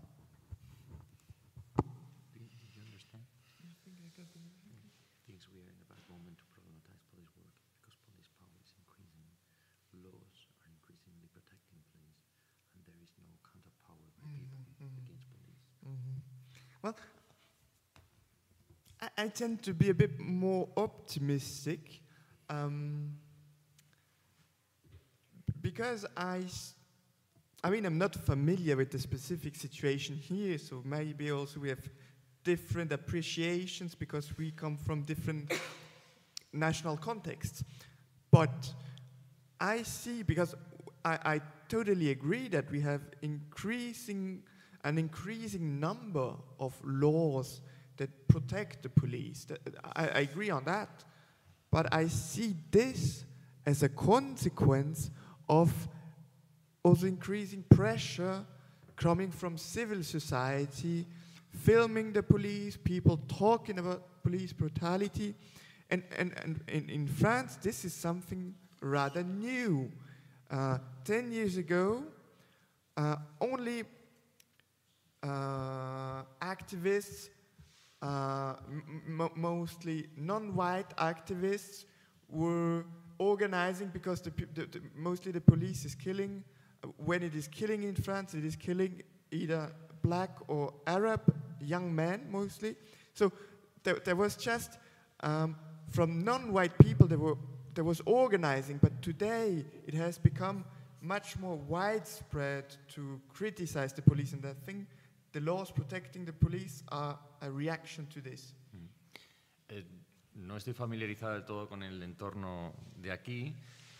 Well, I, tend to be a bit more optimistic um, because I, I mean, I'm not familiar with the specific situation here, so maybe also we have different appreciations because we come from different national contexts. But I see, because I, I totally agree that we have increasing an increasing number of laws protect the police. I, I agree on that. But I see this as a consequence of also increasing pressure coming from civil society, filming the police, people talking about police brutality. And, and, and in, France, this is something rather new. Uh, 10 years ago, uh, only uh, activists, mostly non-white activists, were organizing because the, the, the, mostly the police is killing. When it is killing in France, it is killing either black or Arab young men mostly. So there, there was just um, from non-white people there were there was organizing, but today it has become much more widespread to criticize the police, and I think the laws protecting the police are a reaction to this. Eh, no estoy familiarizado del todo con el entorno de aquí,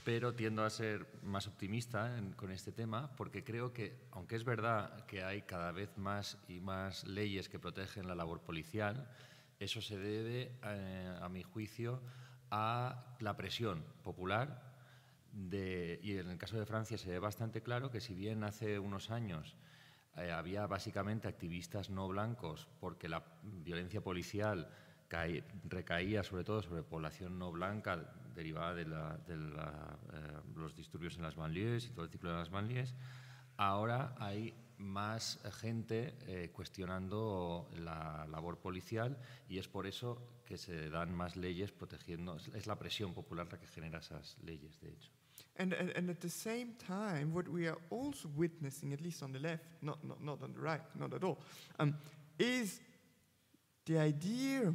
pero tiendo a ser más optimista en, con este tema porque creo que, aunque es verdad que hay cada vez más y más leyes que protegen la labor policial, eso se debe, eh, a mi juicio, a la presión popular. De, y en el caso de Francia se ve bastante claro que si bien hace unos años eh, había básicamente activistas no blancos porque la violencia policial cae, recaía sobre todo sobre población no blanca derivada de, la, de la, eh, los disturbios en las banlieues y todo el ciclo de las banlieues, ahora hay más gente eh, cuestionando la labor policial y es por eso que se dan más leyes protegiendo, es la presión popular la que genera esas leyes, de hecho. And, and, and, at the same time, what we are also witnessing, at least on the left, not, not, not on the right, not at all, um, is the idea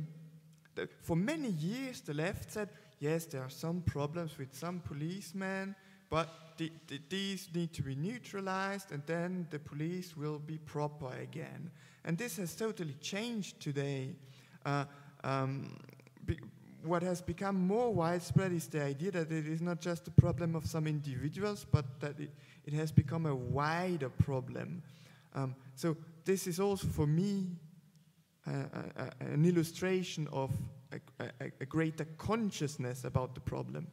that for many years the left said, yes, there are some problems with some policemen, but the, the, these need to be neutralized and then the police will be proper again. And this has totally changed today. Uh, um, what has become more widespread is the idea that it is not just a problem of some individuals, but that it, it has become a wider problem. Um, so this is also for me an illustration of a, a, a, greater consciousness about the problem.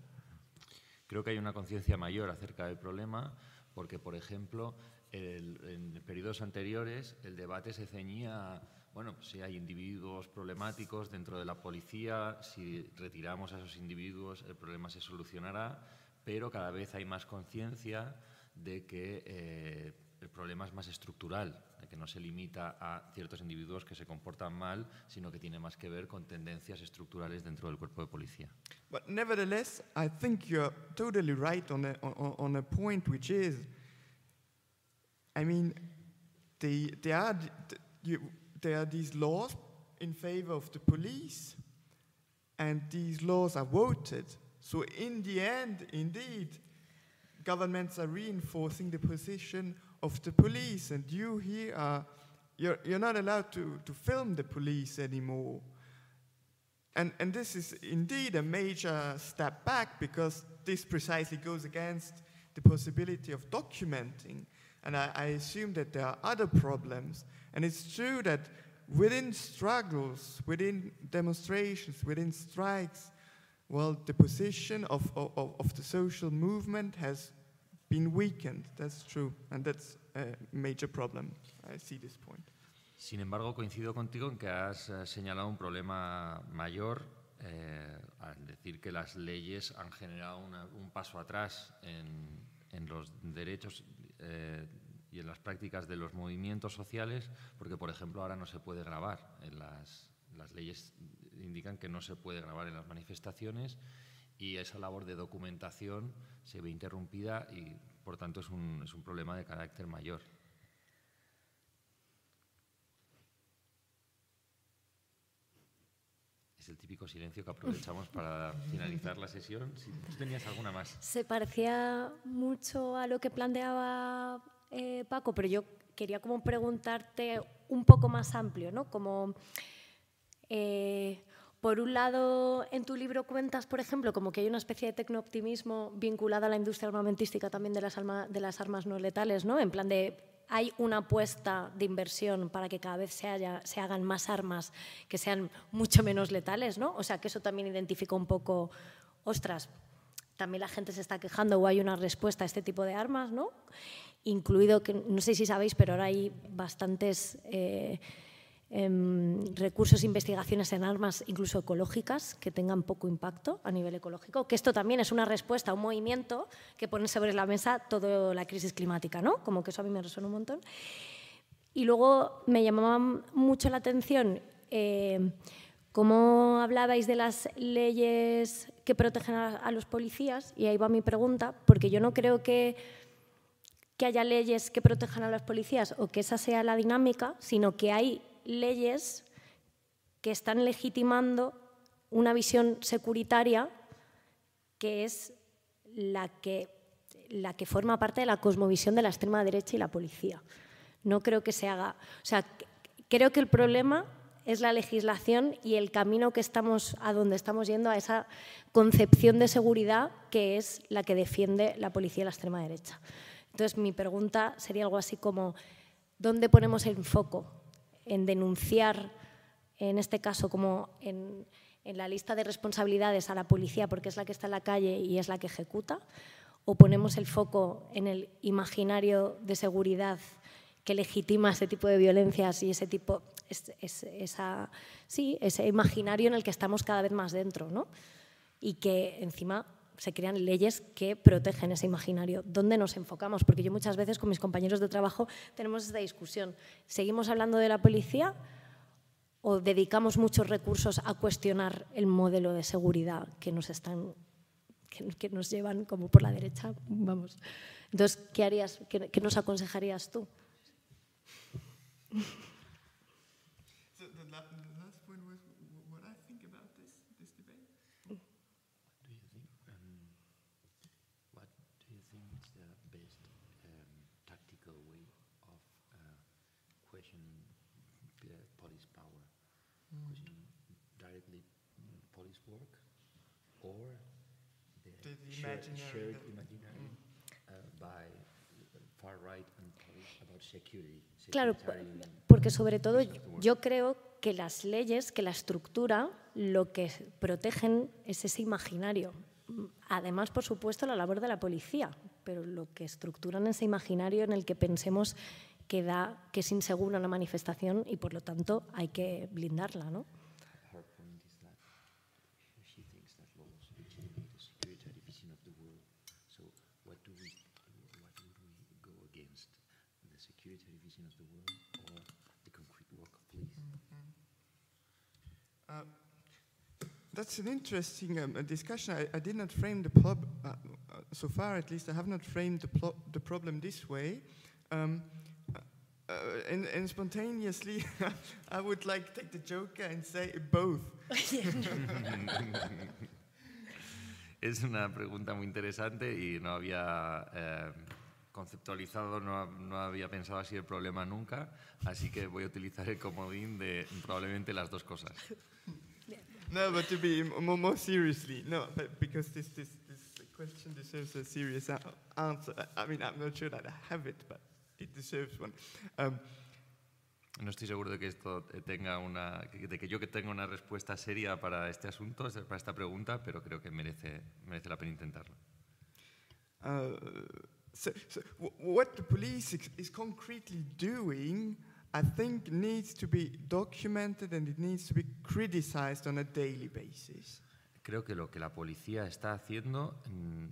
Creo que hay una conciencia mayor acerca del problema porque, por ejemplo, en periodos anteriores el debate se ceñía bueno, si hay individuos problemáticos dentro de la policía, si retiramos a esos individuos el problema se solucionará, pero cada vez hay más conciencia de que eh, el problema es más estructural, de que no se limita a ciertos individuos que se comportan mal, sino que tiene más que ver con tendencias estructurales dentro del cuerpo de policía. But nevertheless, I think you're totally right on a, on, a point, which is, I mean, the, the, the, there are these laws in favor of the police, and these laws are voted. So, in the end, indeed, governments are reinforcing the position of the police, and you here are you're, you're not allowed to, to film the police anymore. And, and this is indeed a major step back because this precisely goes against the possibility of documenting. And I, I assume that there are other problems. And it's true that within struggles, within demonstrations, within strikes, well, the position of, of, of the social movement has been weakened. That's true. And that's a major problem. I see this point. Sin embargo, coincido contigo en que has eh, señalado un problema mayor eh, al decir que las leyes han generado una, un paso atrás en, en los derechos eh, y en las prácticas de los movimientos sociales, porque, por ejemplo, ahora no se puede grabar. En las, las leyes indican que no se puede grabar en las manifestaciones y esa labor de documentación se ve interrumpida y, por tanto, es un, es un problema de carácter mayor. Es el típico silencio que aprovechamos para finalizar la sesión. Si tú tenías alguna más. Se parecía mucho a lo que planteaba eh, Paco, pero yo quería como preguntarte un poco más amplio, ¿no? Como, eh, por un lado, en tu libro cuentas, por ejemplo, como que hay una especie de tecnooptimismo vinculado a la industria armamentística también de las, de las armas no letales, ¿no? En plan de hay una apuesta de inversión para que cada vez se, hagan más armas que sean mucho menos letales, ¿no? O sea, que eso también identifica un poco, ostras, también la gente se está quejando o hay una respuesta a este tipo de armas, ¿no? Incluido, que no sé si sabéis, pero ahora hay bastantes eh, em, recursos e investigaciones en armas, incluso ecológicas, que tengan poco impacto a nivel ecológico, que esto también es una respuesta a un movimiento que pone sobre la mesa toda la crisis climática, ¿no? Como que eso a mí me resuena un montón. Y luego me llamaba mucho la atención eh, cómo hablabais de las leyes que protegen a los policías, y ahí va mi pregunta, porque yo no creo que que haya leyes que protejan a las policías o que esa sea la dinámica, sino que hay leyes que están legitimando una visión securitaria que es la que, la que forma parte de la cosmovisión de la extrema derecha y la policía. No creo que se haga. O sea, creo que el problema es la legislación y el camino que estamos a donde estamos yendo a esa concepción de seguridad que es la que defiende la policía y la extrema derecha. Entonces, mi pregunta sería algo así como, ¿dónde ponemos el foco? ¿En denunciar, en este caso, como en, la lista de responsabilidades a la policía porque es la que está en la calle y es la que ejecuta? ¿O ponemos el foco en el imaginario de seguridad que legitima ese tipo de violencias y ese tipo, esa, sí, ese imaginario en el que estamos cada vez más dentro, ¿no? Y que encima se crean leyes que protegen ese imaginario. ¿Dónde nos enfocamos? Porque yo muchas veces con mis compañeros de trabajo tenemos esta discusión. ¿Seguimos hablando de la policía o dedicamos muchos recursos a cuestionar el modelo de seguridad que nos están que, nos llevan como por la derecha? Vamos. Entonces, ¿qué harías? qué nos aconsejarías tú? Claro, porque sobre todo yo creo que las leyes, que la estructura, lo que protegen es ese imaginario. Además, por supuesto, la labor de la policía, pero lo que estructuran ese imaginario en el que pensemos que, da, que es insegura una manifestación y por lo tanto hay que blindarla, ¿no? That's an interesting um, discussion. I, I, did not frame the problem, uh, uh, so far at least, I have not framed the, the problem this way. Um, uh, and, and, spontaneously, I would like take the joker and say both. es una pregunta muy interesante y no había eh, conceptualizado, no, no, había pensado así el problema nunca, así que voy a utilizar el comodín de probablemente las dos cosas. No, but to be more, more seriously, no, because this, this, this question deserves a serious answer. I mean, I'm not sure that I have it, but it deserves one. Um, no estoy seguro de que esto tenga una, de que yo que tenga una respuesta seria para este asunto, para esta pregunta, pero creo que merece, merece la pena intentarlo. Uh, so, so what the police is concretely doing I think needs to be documented and it needs to be criticized on a daily basis. Creo que lo que la policía está haciendo mm,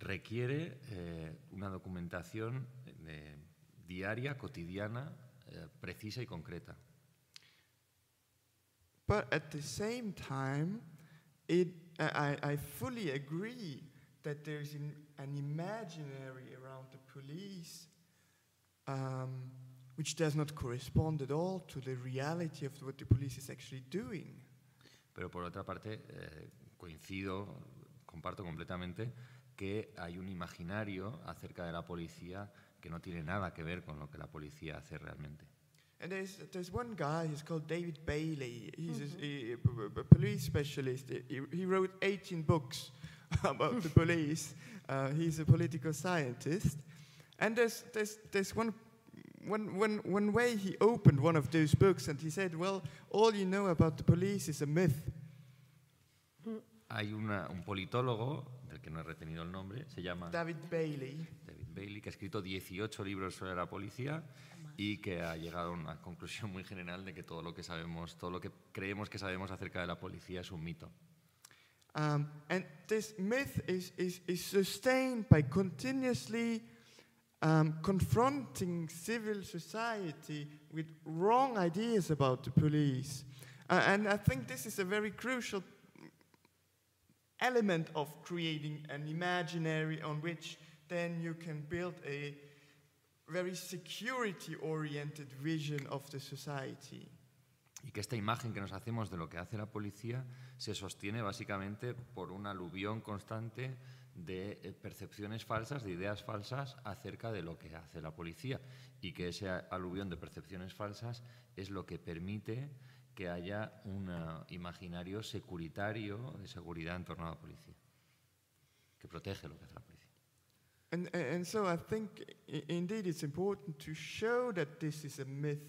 requiere eh, una documentación eh, diaria, cotidiana, eh, precisa y concreta. But at the same time, it, I, I fully agree that there's an, an imaginary around the police um, which does not correspond at all to the reality of what the police is actually doing. Pero por otra parte, eh, coincido, comparto completamente que hay un imaginario acerca de la policía que no tiene nada que ver con lo que la policía hace realmente. And there's, there's one guy, he's called David Bailey. He's mm -hmm. a, a, police specialist. He, he, wrote 18 books about the police. Uh, he's a political scientist. And there's, there's, there's one when, when, when way he opened one of those books and he said, well, all you know about the police is a myth. Hay una, un politólogo, del que no he retenido el nombre, se llama David Bailey. David Bailey, que ha escrito 18 libros sobre la policía y que ha llegado a una conclusión muy general de que todo lo que sabemos, todo lo que creemos que sabemos acerca de la policía es un mito. Um, and this myth is, is, is sustained by continuously um, confronting civil society with wrong ideas about the police. Uh, and I think this is a very crucial element of creating an imaginary on which then you can build a very security oriented vision of the society. Y que esta imagen que nos hacemos de lo que hace la policía se sostiene básicamente por un aluvión constante de eh, percepciones falsas, de ideas falsas acerca de lo que hace la policía y que ese aluvión de percepciones falsas es lo que permite que haya un imaginario securitario de seguridad en torno a la policía, que protege lo que hace la policía. And, and so I think indeed it's important to show that this is a myth.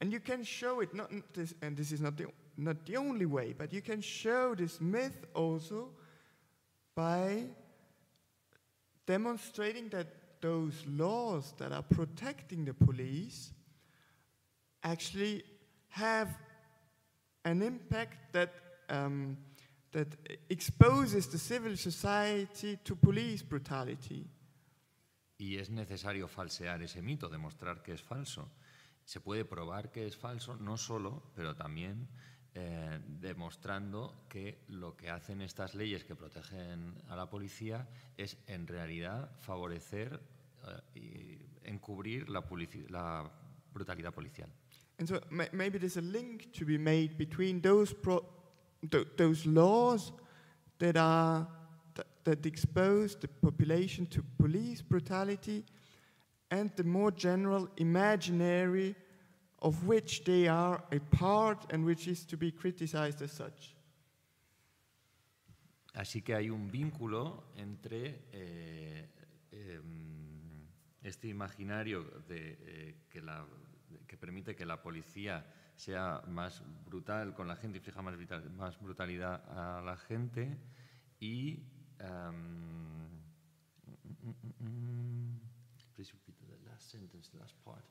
And you can show it, not this, and this is not the, not the only way, but you can show this myth also by demonstrating that those laws that are protecting the police actually have an impact that, um, that exposes the civil society to police brutality. Y es necesario falsear ese mito, demostrar que es falso. Se puede probar que es falso, no solo, pero también eh, demostrando que lo que hacen estas leyes que protegen a la policía es en realidad favorecer eh, y encubrir la, la brutalidad policial. And so maybe there's a link to be made between those, pro th those laws that, are, th that expose the population to police brutality and the more general imaginary of which they are a part and which is to be criticized as such. Así que hay un vínculo entre eh, eh, este imaginario de, eh, que, la, que, permite que la policía sea más brutal con la gente y fija más, vital, más brutalidad a la gente y um, mm, mm. Please repeat the last sentence, the last part.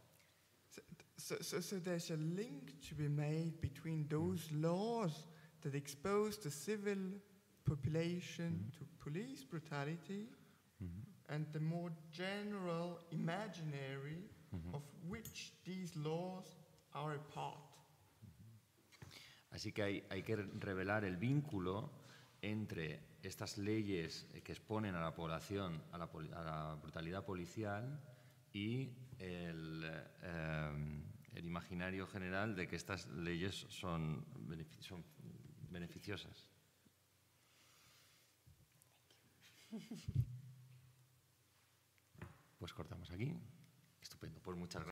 So, so, so there's a link to be made between those laws that expose the civil population to police brutality and the more general imaginary of which these laws are a part. Así que hay, hay que revelar el vínculo entre estas leyes que exponen a la población a la, poli- a la brutalidad policial y el, eh, el imaginario general de que estas leyes son, benefi- son beneficiosas. Pues cortamos aquí. Estupendo. Pues muchas gracias.